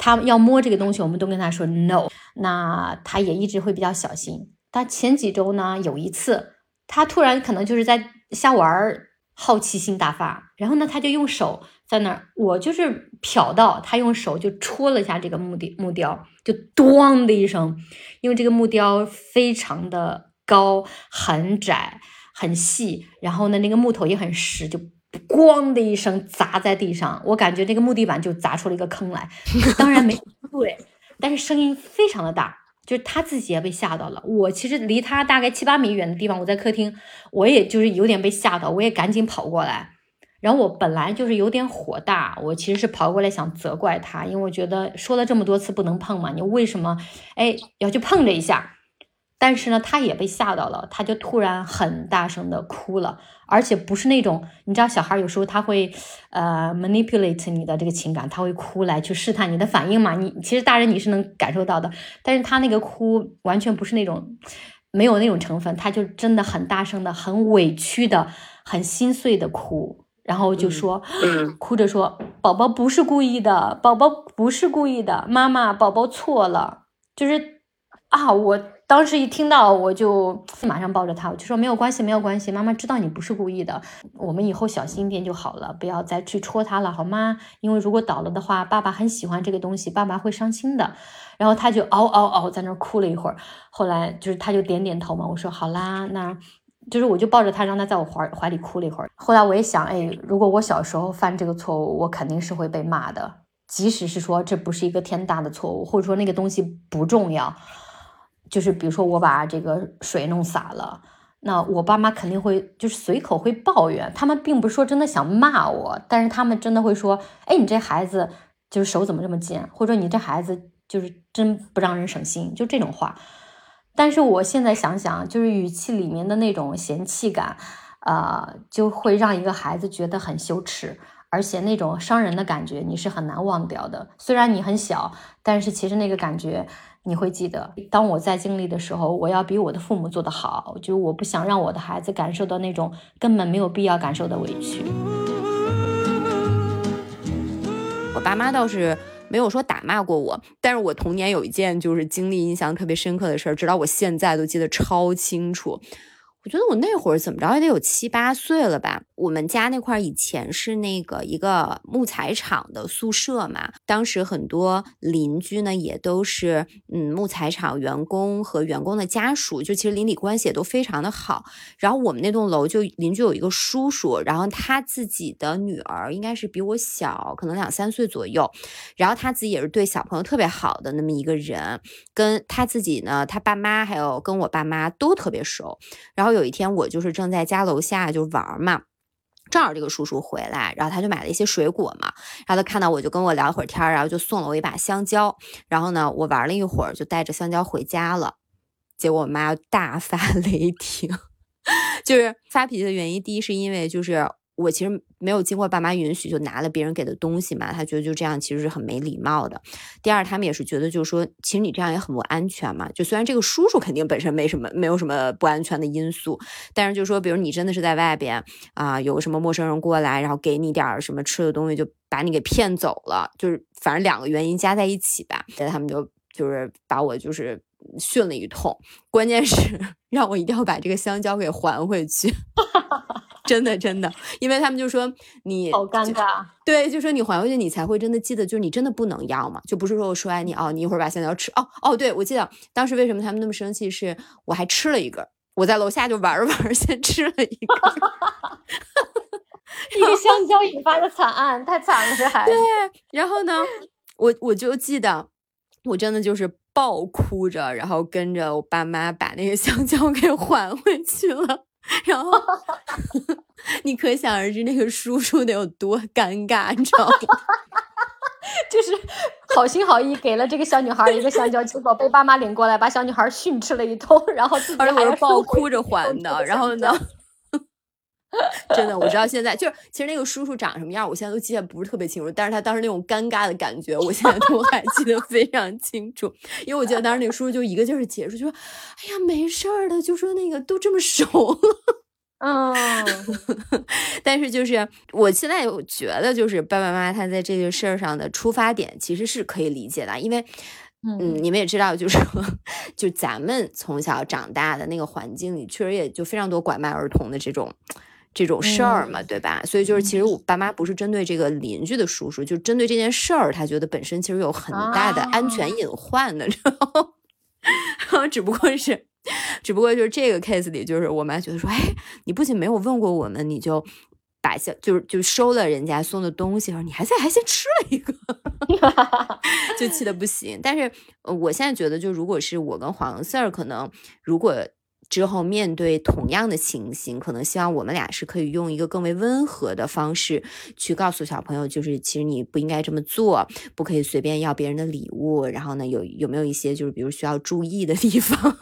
Speaker 1: 他要摸这个东西，我们都跟他说 no。那他也一直会比较小心。但前几周呢，有一次他突然可能就是在。瞎玩儿，好奇心大发，然后呢，他就用手在那儿，我就是瞟到他用手就戳了一下这个木雕，木雕就咣的一声，因为这个木雕非常的高，很窄，很细，然后呢，那个木头也很实，就咣的一声砸在地上，我感觉那个木地板就砸出了一个坑来，当然没对，但是声音非常的大。就是他自己也被吓到了。我其实离他大概七八米远的地方，我在客厅，我也就是有点被吓到，我也赶紧跑过来。然后我本来就是有点火大，我其实是跑过来想责怪他，因为我觉得说了这么多次不能碰嘛，你为什么哎要去碰这一下？但是呢，他也被吓到了，他就突然很大声的哭了，而且不是那种你知道，小孩有时候他会呃 manipulate 你的这个情感，他会哭来去试探你的反应嘛。你其实大人你是能感受到的，但是他那个哭完全不是那种没有那种成分，他就真的很大声的、很委屈的、很心碎的哭，然后就说，哭着说：“宝宝不是故意的，宝宝不是故意的，妈妈，宝宝错了。”就是啊，我。当时一听到，我就马上抱着他，我就说没有关系，没有关系，妈妈知道你不是故意的，我们以后小心一点就好了，不要再去戳他了，好吗？因为如果倒了的话，爸爸很喜欢这个东西，爸爸会伤心的。然后他就嗷嗷嗷在那哭了一会儿，后来就是他就点点头嘛，我说好啦，那就是我就抱着他，让他在我怀怀里哭了一会儿。后来我也想，哎，如果我小时候犯这个错误，我肯定是会被骂的。即使是说这不是一个天大的错误，或者说那个东西不重要，就是比如说我把这个水弄洒了，那我爸妈肯定会就是随口会抱怨，他们并不是说真的想骂我，但是他们真的会说，哎，你这孩子就是手怎么这么贱，或者你这孩子就是真不让人省心，就这种话。但是我现在想想，就是语气里面的那种嫌弃感，呃，就会让一个孩子觉得很羞耻。而且那种伤人的感觉你是很难忘掉的。虽然你很小，但是其实那个感觉你会记得。当我在经历的时候，我要比我的父母做得好，就我不想让我的孩子感受到那种根本没有必要感受的委屈。
Speaker 2: 我爸妈倒是没有说打骂过我，但是我童年有一件就是经历印象特别深刻的事儿，直到我现在都记得超清楚。我觉得我那会儿怎么着也得有七八岁了吧。我们家那块以前是那个一个木材厂的宿舍嘛，当时很多邻居呢也都是嗯木材厂员工和员工的家属，就其实邻里关系也都非常的好。然后我们那栋楼就邻居有一个叔叔，然后他自己的女儿应该是比我小，可能两三岁左右，然后他自己也是对小朋友特别好的那么一个人，跟他自己呢，他爸妈还有跟我爸妈都特别熟，然后。有一天，我就是正在家楼下就玩嘛，正好这个叔叔回来，然后他就买了一些水果嘛，然后他看到我就跟我聊会儿天，然后就送了我一把香蕉，然后呢，我玩了一会儿就带着香蕉回家了，结果我妈大发 雷霆，就是发脾气的原因，第一是因为就是。我其实没有经过爸妈允许就拿了别人给的东西嘛，他觉得就这样其实是很没礼貌的。第二，他们也是觉得就是说，其实你这样也很不安全嘛。就虽然这个叔叔肯定本身没什么，没有什么不安全的因素，但是就是说，比如你真的是在外边啊，有什么陌生人过来，然后给你点什么吃的东西，就把你给骗走了，就是反正两个原因加在一起吧，他们就就是把我就是训了一通，关键是 让我一定要把这个香蕉给还回去。真的真的，因为他们就说你
Speaker 1: 好尴尬，
Speaker 2: 对，就说你还回去，你才会真的记得，就是你真的不能要嘛，就不是说我说爱你哦，你一会儿把香蕉吃哦哦，对我记得当时为什么他们那么生气，是我还吃了一根，我在楼下就玩着玩着先吃了一根，
Speaker 1: 一个香蕉引发的惨案，太惨了这孩子。
Speaker 2: 对，然后呢，我我就记得我真的就是爆哭着，然后跟着我爸妈把那个香蕉给还回去了。然后 你可想而知，那个叔叔得有多尴尬，你知道吗？
Speaker 1: 就是好心好意给了这个小女孩一个香蕉，结果被爸妈领过来，把小女孩训斥了一通，然后自己还
Speaker 2: 是抱哭着还的。然后呢？真的，我知道现在就是其实那个叔叔长什么样，我现在都记得不是特别清楚。但是他当时那种尴尬的感觉，我现在都还记得非常清楚。因为我记得当时那个叔叔就一个劲儿解释，就说：“哎呀，没事儿的，就说那个都这么熟了。”嗯，但是就是我现在觉得，就是爸爸妈妈他在这个事儿上的出发点其实是可以理解的，因为嗯，你们也知道，就是说，就咱们从小长大的那个环境里，确实也就非常多拐卖儿童的这种。这种事儿嘛，对吧？所以就是，其实我爸妈不是针对这个邻居的叔叔，就针对这件事儿，他觉得本身其实有很大的安全隐患的，然后，只不过是，只不过就是这个 case 里，就是我妈觉得说，哎，你不仅没有问过我们，你就把下就是就收了人家送的东西，你还在还先吃了一个，就气的不行。但是我现在觉得，就如果是我跟黄 Sir，，可能如果。之后面对同样的情形，可能希望我们俩是可以用一个更为温和的方式去告诉小朋友，就是其实你不应该这么做，不可以随便要别人的礼物。然后呢，有有没有一些就是比如需要注意的地方？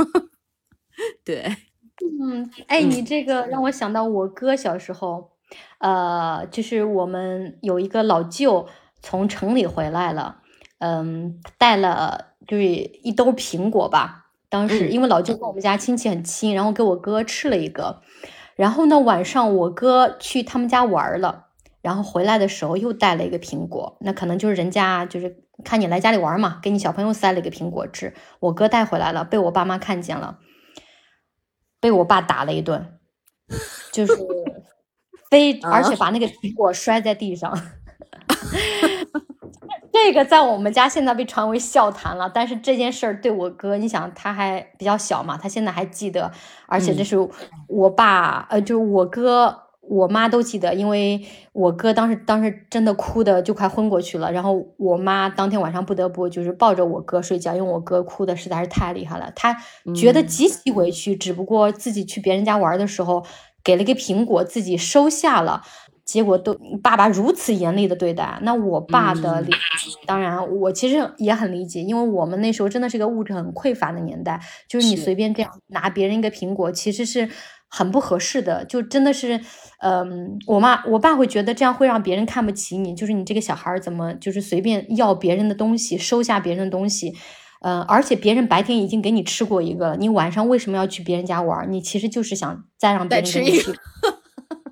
Speaker 2: 对，
Speaker 1: 嗯，哎，你这个让我想到我哥小时候，呃，就是我们有一个老舅从城里回来了，嗯，带了就是一兜苹果吧。当时因为老舅跟我们家亲戚很亲，然后给我哥吃了一个，然后呢晚上我哥去他们家玩了，然后回来的时候又带了一个苹果，那可能就是人家就是看你来家里玩嘛，给你小朋友塞了一个苹果吃。我哥带回来了，被我爸妈看见了，被我爸打了一顿，就是 非而且把那个苹果摔在地上。这个在我们家现在被传为笑谈了，但是这件事儿对我哥，你想他还比较小嘛，他现在还记得，而且这是我爸，呃，就是我哥，我妈都记得，因为我哥当时当时真的哭的就快昏过去了，然后我妈当天晚上不得不就是抱着我哥睡觉，因为我哥哭的实在是太厉害了，他觉得极其委屈，只不过自己去别人家玩的时候给了个苹果，自己收下了。结果都爸爸如此严厉的对待，那我爸的理，当然我其实也很理解，因为我们那时候真的是个物质很匮乏的年代，就是你随便这样拿别人一个苹果，其实是很不合适的，就真的是，嗯，我妈我爸会觉得这样会让别人看不起你，就是你这个小孩怎么就是随便要别人的东西，收下别人的东西，嗯，而且别人白天已经给你吃过一个了，你晚上为什么要去别人家玩？你其实就是想再让别人给你吃，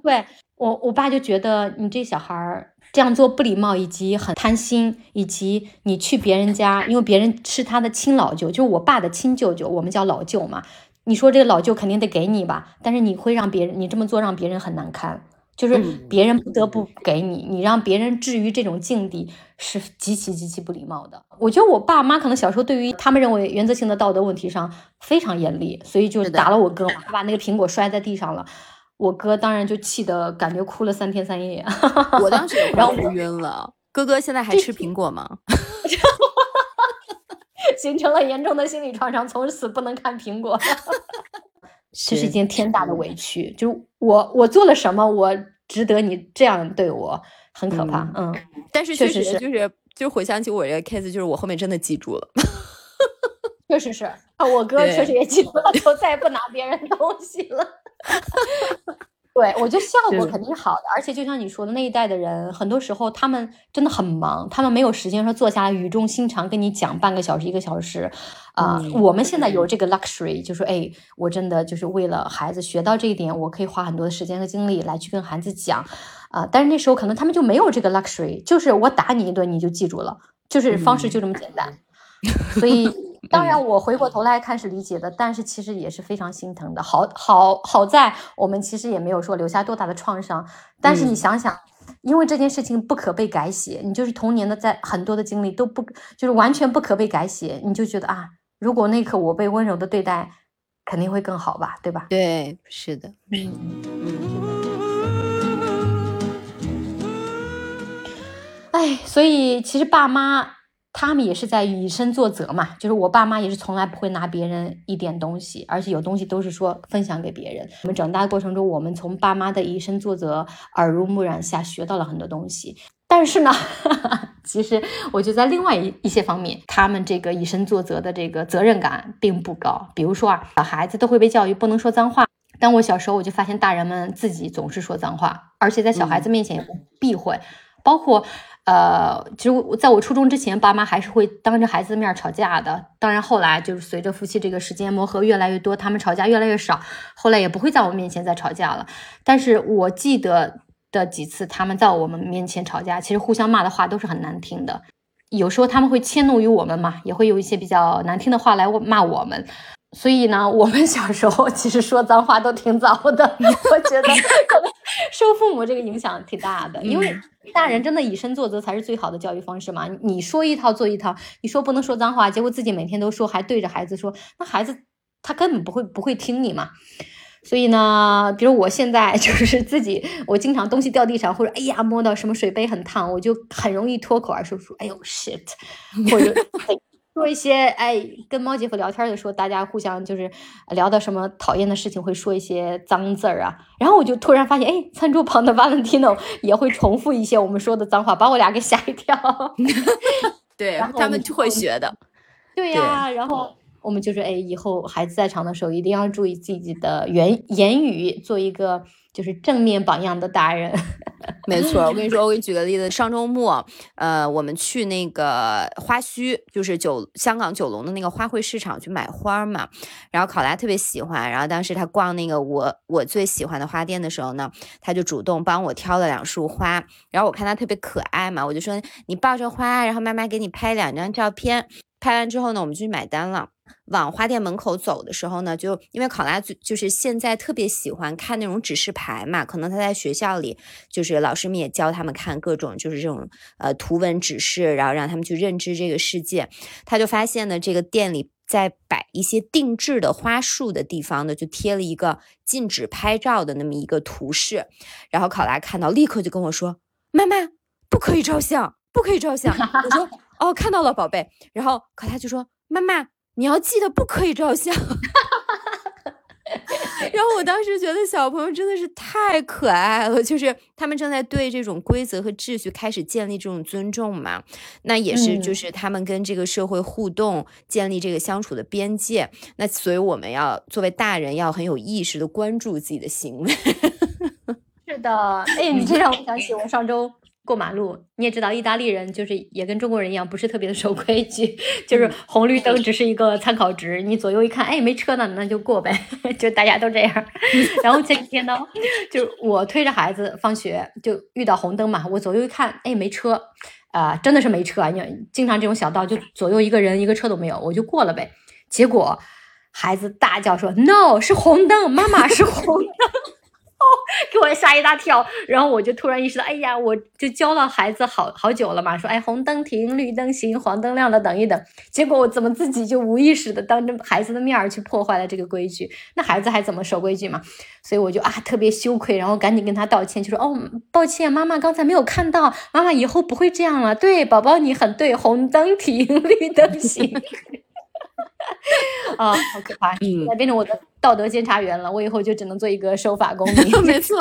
Speaker 1: 对。我我爸就觉得你这小孩儿这样做不礼貌，以及很贪心，以及你去别人家，因为别人是他的亲老舅，就是我爸的亲舅舅，我们叫老舅嘛。你说这个老舅肯定得给你吧，但是你会让别人，你这么做让别人很难堪，就是别人不得不给你，你让别人置于这种境地是极其极其不礼貌的。我觉得我爸妈可能小时候对于他们认为原则性的道德问题上非常严厉，所以就打了我哥，他把那个苹果摔在地上了。我哥当然就气得感觉哭了三天三夜，
Speaker 2: 我当时 也哭晕了。哥哥现在还吃苹果吗？
Speaker 1: 形成了严重的心理创伤，从此不能看苹果。这是一件天大的委屈，就我我做了什么，我值得你这样对我，很可怕。嗯，
Speaker 2: 但是确实是，就是就回想起我这个 case，就是我后面真的记住了。
Speaker 1: 确实是啊，我哥确实也记住了，就再也不拿别人东西了。对，我觉得效果肯定是好的，而且就像你说的，那一代的人，很多时候他们真的很忙，他们没有时间说坐下来语重心长跟你讲半个小时、一个小时。啊，我们现在有这个 luxury，就是哎，我真的就是为了孩子学到这一点，我可以花很多的时间和精力来去跟孩子讲啊。但是那时候可能他们就没有这个 luxury，就是我打你一顿你就记住了，就是方式就这么简单，所以。当然，我回过头来看是理解的，但是其实也是非常心疼的。好好好在我们其实也没有说留下多大的创伤，但是你想想，因为这件事情不可被改写，你就是童年的在很多的经历都不就是完全不可被改写，你就觉得啊，如果那刻我被温柔的对待，肯定会更好吧，对吧？
Speaker 2: 对，是的，嗯
Speaker 1: 嗯。哎，所以其实爸妈。他们也是在以身作则嘛，就是我爸妈也是从来不会拿别人一点东西，而且有东西都是说分享给别人。我们长大过程中，我们从爸妈的以身作则、耳濡目染下学到了很多东西。但是呢，其实我觉得在另外一一些方面，他们这个以身作则的这个责任感并不高。比如说啊，小孩子都会被教育不能说脏话，但我小时候我就发现大人们自己总是说脏话，而且在小孩子面前也不避讳，包括。呃，其实我在我初中之前，爸妈还是会当着孩子的面吵架的。当然，后来就是随着夫妻这个时间磨合越来越多，他们吵架越来越少，后来也不会在我面前再吵架了。但是我记得的几次，他们在我们面前吵架，其实互相骂的话都是很难听的。有时候他们会迁怒于我们嘛，也会有一些比较难听的话来骂我们。所以呢，我们小时候其实说脏话都挺早的。我觉得 可能受父母这个影响挺大的，因为。大人真的以身作则才是最好的教育方式嘛？你说一套做一套，你说不能说脏话，结果自己每天都说，还对着孩子说，那孩子他根本不会不会听你嘛。所以呢，比如我现在就是自己，我经常东西掉地上，或者哎呀摸到什么水杯很烫，我就很容易脱口而出说，哎呦 shit，或者。说一些哎，跟猫姐夫聊天的时候，大家互相就是聊到什么讨厌的事情，会说一些脏字儿啊。然后我就突然发现，哎，餐桌旁的 Valentino 也会重复一些我们说的脏话，把我俩给吓一跳。
Speaker 2: 对，他们就会学的。
Speaker 1: 对呀，然后我们就是哎，以后孩子在场的时候，一定要注意自己的言言语，做一个。就是正面榜样的达人，
Speaker 2: 没错。我跟你说，我给你举个例子。上周末，呃，我们去那个花墟，就是九香港九龙的那个花卉市场去买花嘛。然后考拉特别喜欢，然后当时他逛那个我我最喜欢的花店的时候呢，他就主动帮我挑了两束花。然后我看他特别可爱嘛，我就说你抱着花，然后妈妈给你拍两张照片。拍完之后呢，我们就去买单了。往花店门口走的时候呢，就因为考拉就就是现在特别喜欢看那种指示牌嘛，可能他在学校里就是老师们也教他们看各种就是这种呃图文指示，然后让他们去认知这个世界。他就发现呢，这个店里在摆一些定制的花束的地方呢，就贴了一个禁止拍照的那么一个图示。然后考拉看到，立刻就跟我说：“妈妈，不可以照相，不可以照相。”我说：“ 哦，看到了，宝贝。”然后考拉就说：“妈妈，你要记得不可以照相。”然后我当时觉得小朋友真的是太可爱了，就是他们正在对这种规则和秩序开始建立这种尊重嘛，那也是就是他们跟这个社会互动、建立这个相处的边界。那所以我们要作为大人要很有意识的关注自己的行为。
Speaker 1: 是的，哎，你这让我想起我上周。过马路，你也知道，意大利人就是也跟中国人一样，不是特别的守规矩，就是红绿灯只是一个参考值，你左右一看，哎，没车呢，那就过呗，就大家都这样。然后前几天呢，就我推着孩子放学，就遇到红灯嘛，我左右一看，哎，没车，啊，真的是没车啊！你经常这种小道，就左右一个人一个车都没有，我就过了呗。结果孩子大叫说：“No，是红灯，妈妈是红灯。” 给我吓一大跳，然后我就突然意识到，哎呀，我就教了孩子好好久了嘛，说，哎，红灯停，绿灯行，黄灯亮了等一等。结果我怎么自己就无意识的当着孩子的面儿去破坏了这个规矩？那孩子还怎么守规矩嘛？所以我就啊特别羞愧，然后赶紧跟他道歉，就说，哦，抱歉，妈妈刚才没有看到，妈妈以后不会这样了。对，宝宝你很对，红灯停，绿灯行。啊，好可怕！嗯，变成我的道德监察员了。我以后就只能做一个守法公民。
Speaker 2: 没错，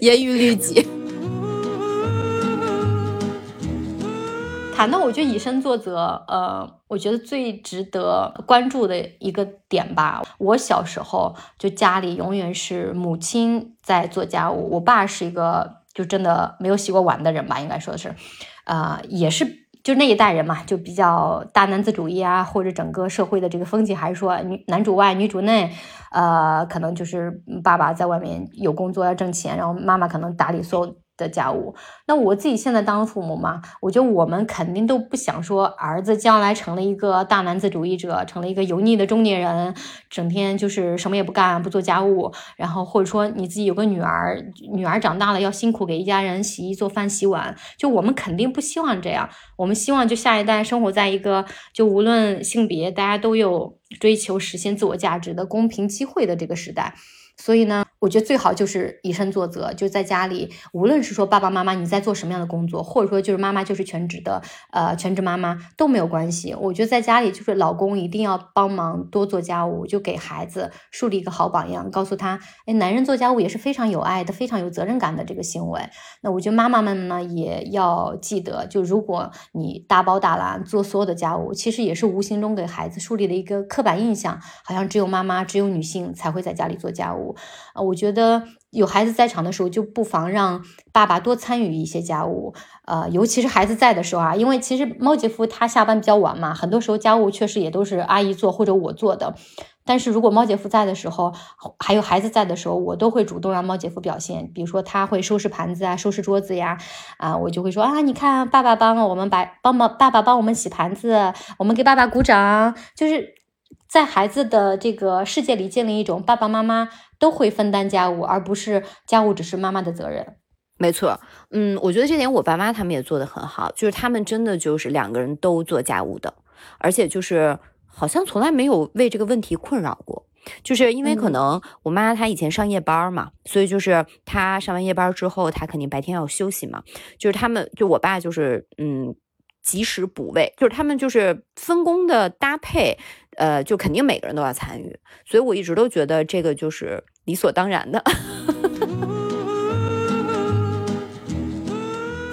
Speaker 2: 严于律己。
Speaker 1: 谈到我觉得以身作则，呃，我觉得最值得关注的一个点吧。我小时候就家里永远是母亲在做家务，我爸是一个就真的没有洗过碗的人吧，应该说是，呃，也是。就那一代人嘛，就比较大男子主义啊，或者整个社会的这个风气还是说女男主外女主内，呃，可能就是爸爸在外面有工作要挣钱，然后妈妈可能打理所有。的家务，那我自己现在当父母嘛，我觉得我们肯定都不想说儿子将来成了一个大男子主义者，成了一个油腻的中年人，整天就是什么也不干，不做家务，然后或者说你自己有个女儿，女儿长大了要辛苦给一家人洗衣做饭洗碗，就我们肯定不希望这样，我们希望就下一代生活在一个就无论性别，大家都有追求实现自我价值的公平机会的这个时代。所以呢，我觉得最好就是以身作则，就在家里，无论是说爸爸妈妈你在做什么样的工作，或者说就是妈妈就是全职的，呃，全职妈妈都没有关系。我觉得在家里就是老公一定要帮忙多做家务，就给孩子树立一个好榜样，告诉他，哎，男人做家务也是非常有爱的，非常有责任感的这个行为。那我觉得妈妈们呢也要记得，就如果你大包大揽做所有的家务，其实也是无形中给孩子树立了一个刻板印象，好像只有妈妈、只有女性才会在家里做家务。啊，我我觉得有孩子在场的时候，就不妨让爸爸多参与一些家务。呃，尤其是孩子在的时候啊，因为其实猫姐夫他下班比较晚嘛，很多时候家务确实也都是阿姨做或者我做的。但是如果猫姐夫在的时候，还有孩子在的时候，我都会主动让猫姐夫表现。比如说他会收拾盘子啊，收拾桌子呀，啊，我就会说啊，你看爸爸帮我们把帮忙，爸爸帮我们洗盘子，我们给爸爸鼓掌，就是。在孩子的这个世界里建立一种爸爸妈妈都会分担家务，而不是家务只是妈妈的责任。
Speaker 2: 没错，嗯，我觉得这点我爸妈他们也做得很好，就是他们真的就是两个人都做家务的，而且就是好像从来没有为这个问题困扰过。就是因为可能我妈她以前上夜班嘛，所以就是她上完夜班之后，她肯定白天要休息嘛。就是他们就我爸就是嗯。及时补位，就是他们就是分工的搭配，呃，就肯定每个人都要参与，所以我一直都觉得这个就是理所当然的。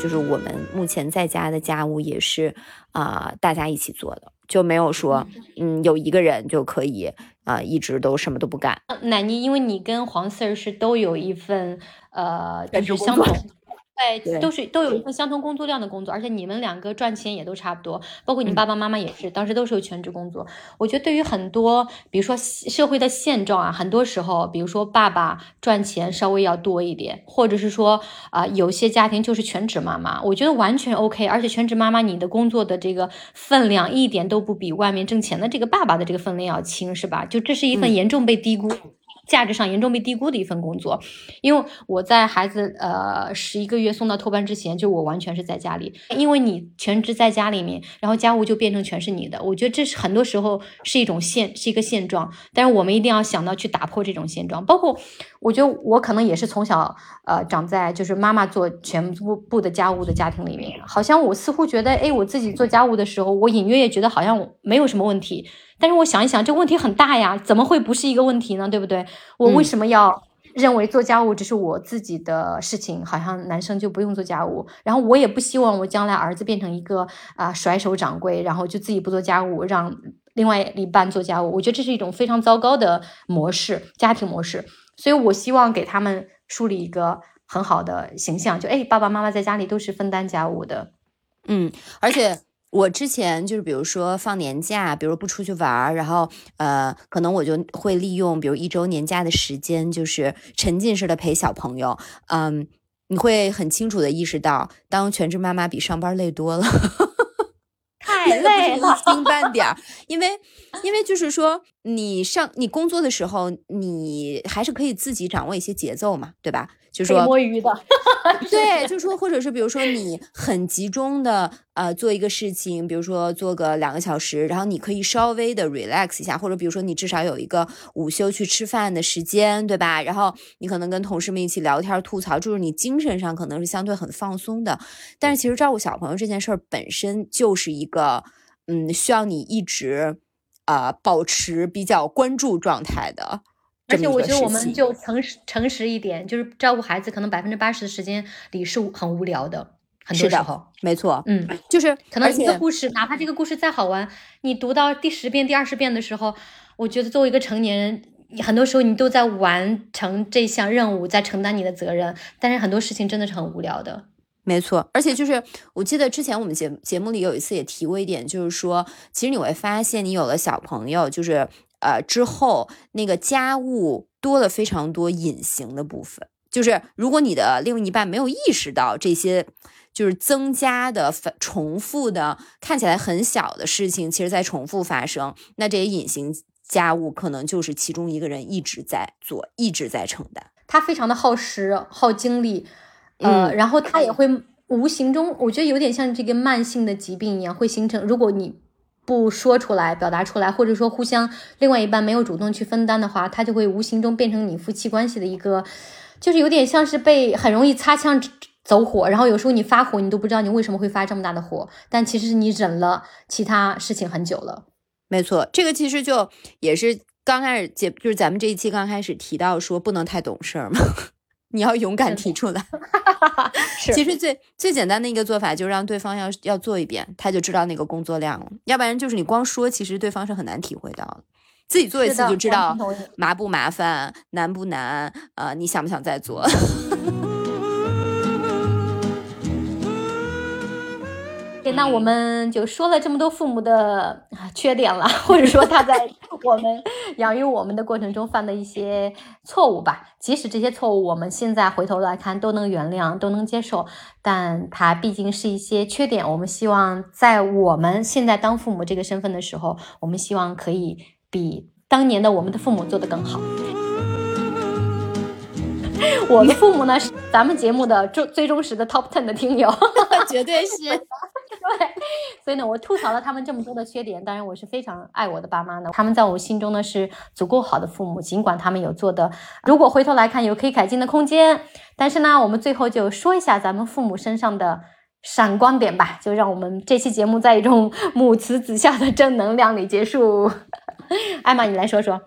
Speaker 2: 就是我们目前在家的家务也是啊，大家一起做的，就没有说嗯有一个人就可以啊一直都什么都不干。
Speaker 1: 奶妮，因为你跟黄 Sir 是都有一份呃就是相同。对，都是都有一份相同工作量的工作，而且你们两个赚钱也都差不多，包括你爸爸妈妈也是，当时都是有全职工作。我觉得对于很多，比如说社会的现状啊，很多时候，比如说爸爸赚钱稍微要多一点，或者是说啊，有些家庭就是全职妈妈，我觉得完全 OK。而且全职妈妈你的工作的这个分量一点都不比外面挣钱的这个爸爸的这个分量要轻，是吧？就这是一份严重被低估。价值上严重被低估的一份工作，因为我在孩子呃十一个月送到托班之前，就我完全是在家里，因为你全职在家里面，然后家务就变成全是你的。我觉得这是很多时候是一种现是一个现状，但是我们一定要想到去打破这种现状。包括我觉得我可能也是从小呃长在就是妈妈做全部部的家务的家庭里面，好像我似乎觉得哎我自己做家务的时候，我隐约也觉得好像没有什么问题。但是我想一想，这个问题很大呀，怎么会不是一个问题呢？对不对？我为什么要认为做家务只是我自己的事情？好像男生就不用做家务。然后我也不希望我将来儿子变成一个啊甩手掌柜，然后就自己不做家务，让另外一半做家务。我觉得这是一种非常糟糕的模式，家庭模式。所以我希望给他们树立一个很好的形象，就哎，爸爸妈妈在家里都是分担家务的。
Speaker 2: 嗯，而且。我之前就是，比如说放年假，比如不出去玩儿，然后呃，可能我就会利用，比如一周年假的时间，就是沉浸式的陪小朋友。嗯，你会很清楚的意识到，当全职妈妈比上班累多了，
Speaker 1: 太累了，
Speaker 2: 一星半点儿。因为，因为就是说，你上你工作的时候，你还是可以自己掌握一些节奏嘛，对吧？就说
Speaker 1: 摸鱼的，
Speaker 2: 对，就说或者是比如说你很集中的呃做一个事情，比如说做个两个小时，然后你可以稍微的 relax 一下，或者比如说你至少有一个午休去吃饭的时间，对吧？然后你可能跟同事们一起聊天吐槽，就是你精神上可能是相对很放松的。但是其实照顾小朋友这件事儿本身就是一个嗯需要你一直呃保持比较关注状态的。
Speaker 1: 而且我觉得我们就诚实诚实一点，就是照顾孩子，可能百分之八十的时间里是很无聊的，很多时候，
Speaker 2: 没错，
Speaker 1: 嗯，
Speaker 2: 就是
Speaker 1: 可能一个故事，哪怕这个故事再好玩，你读到第十遍、第二十遍的时候，我觉得作为一个成年人，很多时候你都在完成这项任务，在承担你的责任，但是很多事情真的是很无聊的，
Speaker 2: 没错。而且就是我记得之前我们节节目里有一次也提过一点，就是说，其实你会发现，你有了小朋友，就是。呃，之后那个家务多了非常多隐形的部分，就是如果你的另一半没有意识到这些，就是增加的、重复的、看起来很小的事情，其实在重复发生，那这些隐形家务可能就是其中一个人一直在做，一直在承担，
Speaker 1: 他非常的耗时、耗精力，呃，然后他也会无形中，我觉得有点像这个慢性的疾病一样，会形成，如果你。不说出来，表达出来，或者说互相另外一半没有主动去分担的话，他就会无形中变成你夫妻关系的一个，就是有点像是被很容易擦枪走火，然后有时候你发火，你都不知道你为什么会发这么大的火，但其实是你忍了其他事情很久了。
Speaker 2: 没错，这个其实就也是刚开始节，就是咱们这一期刚开始提到说不能太懂事儿嘛。你要勇敢提出来。其实最最简单的一个做法，就是让对方要要做一遍，他就知道那个工作量了。要不然就是你光说，其实对方是很难体会到的。自己做一次就知道麻不麻烦，难不难，呃，你想不想再做？
Speaker 1: 那我们就说了这么多父母的缺点了，或者说他在 我们养育我们的过程中犯的一些错误吧。即使这些错误我们现在回头来看都能原谅、都能接受，但它毕竟是一些缺点。我们希望在我们现在当父母这个身份的时候，我们希望可以比当年的我们的父母做得更好。我的父母呢是咱们节目的最最忠实的 top ten 的听友，
Speaker 2: 绝对是。
Speaker 1: 对，所以呢，我吐槽了他们这么多的缺点，当然我是非常爱我的爸妈的，他们在我心中呢是足够好的父母，尽管他们有做的，如果回头来看有可以改进的空间，但是呢，我们最后就说一下咱们父母身上的闪光点吧，就让我们这期节目在一种母慈子孝的正能量里结束。艾玛，你来说说。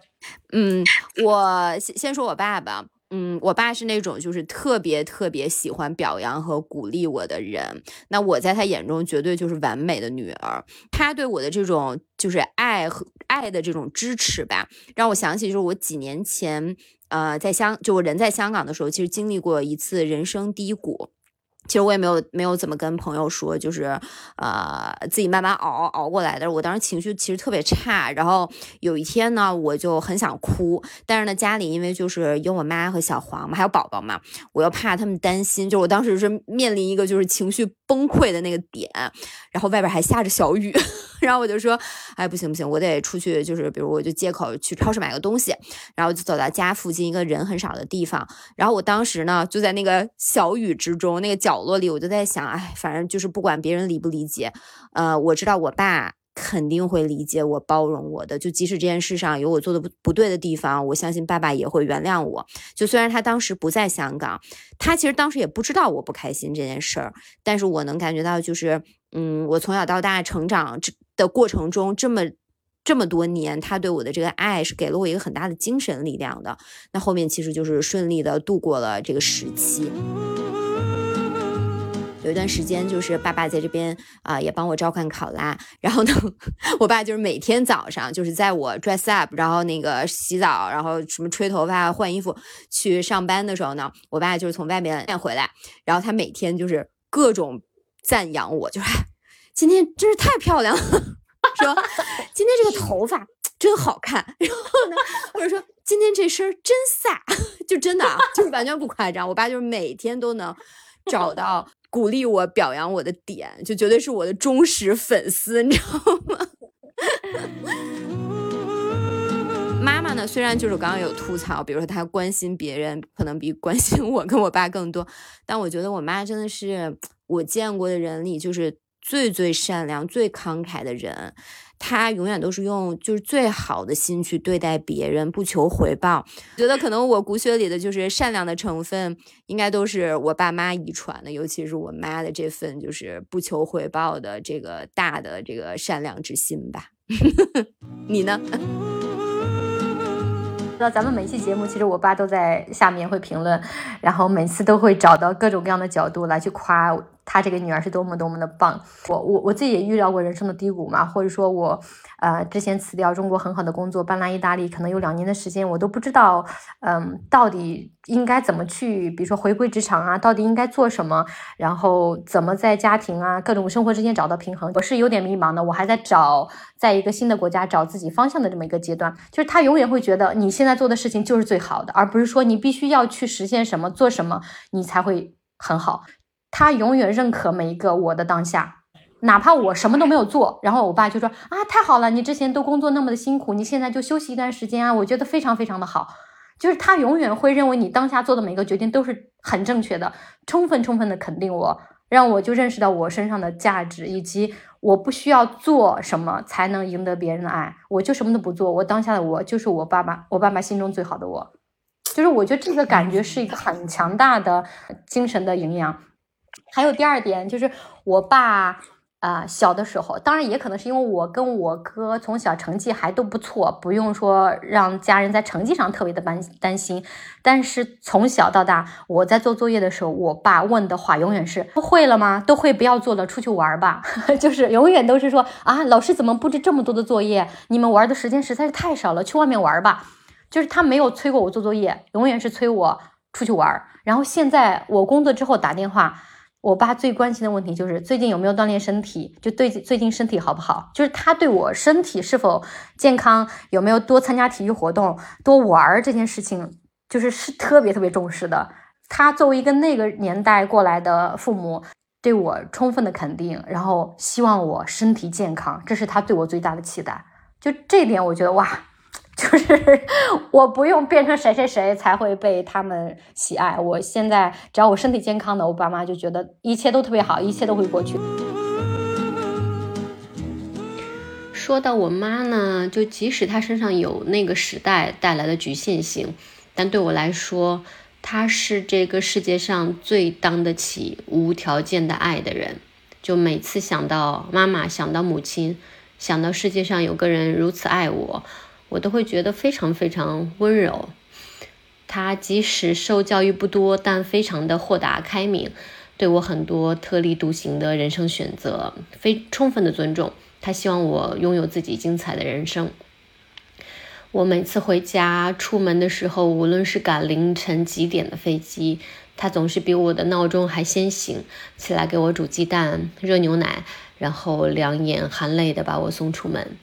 Speaker 2: 嗯，我先先说我爸爸。嗯，我爸是那种就是特别特别喜欢表扬和鼓励我的人，那我在他眼中绝对就是完美的女儿。他对我的这种就是爱和爱的这种支持吧，让我想起就是我几年前，呃，在香就我人在香港的时候，其实经历过一次人生低谷。其实我也没有没有怎么跟朋友说，就是呃自己慢慢熬熬过来的。我当时情绪其实特别差，然后有一天呢，我就很想哭，但是呢家里因为就是有我妈和小黄嘛，还有宝宝嘛，我又怕他们担心，就我当时是面临一个就是情绪崩溃的那个点，然后外边还下着小雨，然后我就说，哎，不行不行，我得出去，就是比如我就借口去超市买个东西，然后就走到家附近一个人很少的地方，然后我当时呢就在那个小雨之中那个角落里，我就在想，哎，反正就是不管别人理不理解，呃，我知道我爸。肯定会理解我、包容我的。就即使这件事上有我做的不不对的地方，我相信爸爸也会原谅我。就虽然他当时不在香港，他其实当时也不知道我不开心这件事儿，但是我能感觉到，就是嗯，我从小到大成长这的过程中，这么这么多年，他对我的这个爱是给了我一个很大的精神力量的。那后面其实就是顺利的度过了这个时期。有一段时间，就是爸爸在这边啊，也帮我照看考拉。然后呢，我爸就是每天早上，就是在我 dress up，然后那个洗澡，然后什么吹头发、换衣服去上班的时候呢，我爸就是从外面回来，然后他每天就是各种赞扬我，就是今天真是太漂亮了，说今天这个头发真好看，然后呢，或者说今天这身真飒，就真的啊，就是完全不夸张。我爸就是每天都能找到。鼓励我、表扬我的点，就绝对是我的忠实粉丝，你知道吗？妈妈呢？虽然就是刚刚有吐槽，比如说她关心别人，可能比关心我跟我爸更多，但我觉得我妈真的是我见过的人里，就是最最善良、最慷慨的人。他永远都是用就是最好的心去对待别人，不求回报。觉得可能我骨血里的就是善良的成分，应该都是我爸妈遗传的，尤其是我妈的这份就是不求回报的这个大的这个善良之心吧。你呢？
Speaker 1: 知道咱们每期节目，其实我爸都在下面会评论，然后每次都会找到各种各样的角度来去夸。他这个女儿是多么多么的棒，我我我自己也遇到过人生的低谷嘛，或者说我，呃，之前辞掉中国很好的工作，搬来意大利，可能有两年的时间，我都不知道，嗯，到底应该怎么去，比如说回归职场啊，到底应该做什么，然后怎么在家庭啊各种生活之间找到平衡，我是有点迷茫的，我还在找，在一个新的国家找自己方向的这么一个阶段，就是他永远会觉得你现在做的事情就是最好的，而不是说你必须要去实现什么，做什么你才会很好。他永远认可每一个我的当下，哪怕我什么都没有做，然后我爸就说啊，太好了，你之前都工作那么的辛苦，你现在就休息一段时间啊，我觉得非常非常的好。就是他永远会认为你当下做的每个决定都是很正确的，充分充分的肯定我，让我就认识到我身上的价值，以及我不需要做什么才能赢得别人的爱，我就什么都不做，我当下的我就是我爸爸，我爸爸心中最好的我，就是我觉得这个感觉是一个很强大的精神的营养。还有第二点，就是我爸啊，小的时候，当然也可能是因为我跟我哥从小成绩还都不错，不用说让家人在成绩上特别的担担心。但是从小到大，我在做作业的时候，我爸问的话永远是：都会了吗？都会，不要做了，出去玩吧。就是永远都是说啊，老师怎么布置这么多的作业？你们玩的时间实在是太少了，去外面玩吧。就是他没有催过我做作业，永远是催我出去玩。然后现在我工作之后打电话。我爸最关心的问题就是最近有没有锻炼身体，就对最近身体好不好？就是他对我身体是否健康，有没有多参加体育活动、多玩儿这件事情，就是是特别特别重视的。他作为一个那个年代过来的父母，对我充分的肯定，然后希望我身体健康，这是他对我最大的期待。就这点，我觉得哇。就是 我不用变成谁谁谁才会被他们喜爱。我现在只要我身体健康的，我爸妈就觉得一切都特别好，一切都会过去。说到我妈呢，就即使她身上有那个时代带来的局限性，但对我来说，她是这个世界上最当得起无条件的爱的人。就每次想到妈妈，想到母亲，想到世界上有个人如此爱我。我都会觉得非常非常温柔。他即使受教育不多，但非常的豁达开明，对我很多特立独行的人生选择非充分的尊重。他希望我拥有自己精彩的人生。我每次回家出门的时候，无论是赶凌晨几点的飞机，他总是比我的闹钟还先醒，起来给我煮鸡蛋、热牛奶，然后两眼含泪的把我送出门。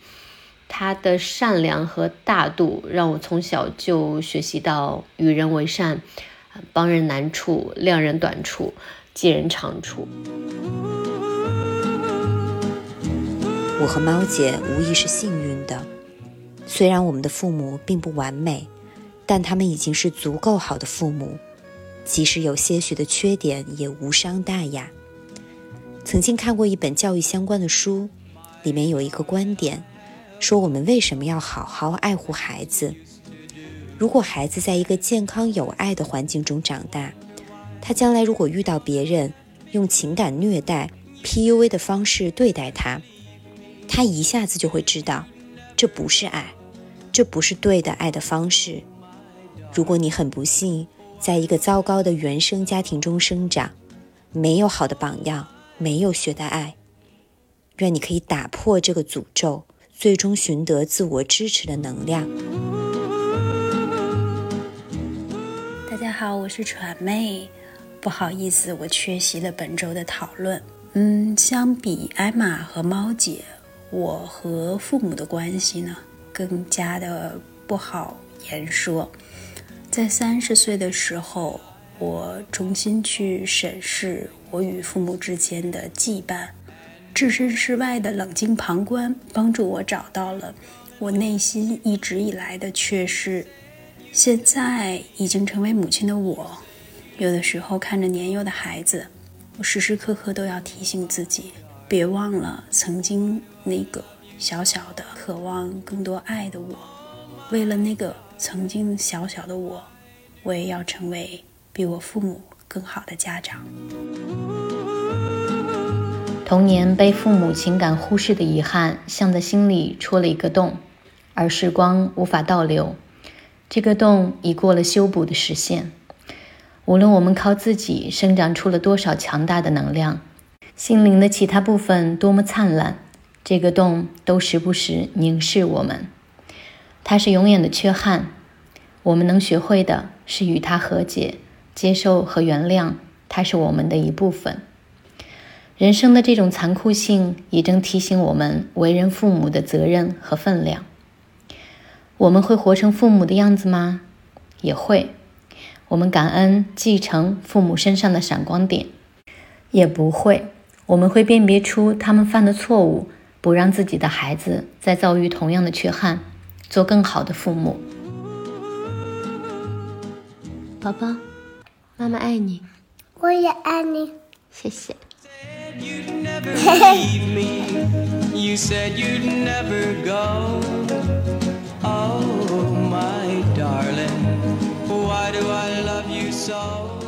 Speaker 1: 他的善良和大度，让我从小就学习到与人为善，帮人难处，谅人短处，济人长处。
Speaker 2: 我和猫姐无疑是幸运的。虽然我们的父母并不完美，但他们已经是足够好的父母，即使有些许的缺点也无伤大雅。曾经看过一本教育相关的书，里面有一个观点，说我们为什么要好好爱护孩子？如果孩子在一个健康有爱的环境中长大，他将来如果遇到别人用情感虐待、PUA 的方式对待他，他一下子就会知道，这不是爱。这不是对的爱的方式。如果你很不幸在一个糟糕的原生家庭中生长，没有好的榜样，没有学的爱，愿你可以打破这个诅咒，最终寻得自我支持的能量。
Speaker 3: 大家好，我是传妹，不好意思，我缺席了本周的讨论。嗯，相比艾玛和猫姐，我和父母的关系呢？更加的不好言说。在三十岁的时候，我重新去审视我与父母之间的羁绊，置身事外的冷静旁观，帮助我找到了我内心一直以来的缺失。现在已经成为母亲的我，有的时候看着年幼的孩子，我时时刻刻都要提醒自己，别忘了曾经那个。小小的渴望更多爱的我，为了那个曾经小小的我，我也要成为比我父母更好的家长。
Speaker 1: 童年被父母情感忽视的遗憾，像在心里戳了一个洞，而时光无法倒流，这个洞已过了修补的时限。无论我们靠自己生长出了多少强大的能量，心灵的其他部分多么灿烂。这个洞都时不时凝视我们，它是永远的缺憾。我们能学会的是与它和解、接受和原谅。它是我们的一部分。人生的这种残酷性，也正提醒我们为人父母的责任和分量。我们会活成父母的样子吗？也会。我们感恩继承父母身上的闪光点，也不会。我们会辨别出他们犯的错误。不让自己的孩子再遭遇同样的缺憾，做更好的父母。宝宝，妈妈爱你，
Speaker 4: 我也爱你，
Speaker 1: 谢谢。
Speaker 5: you'd never leave me. You said you'd never go. Oh, my darling, why do I love you so?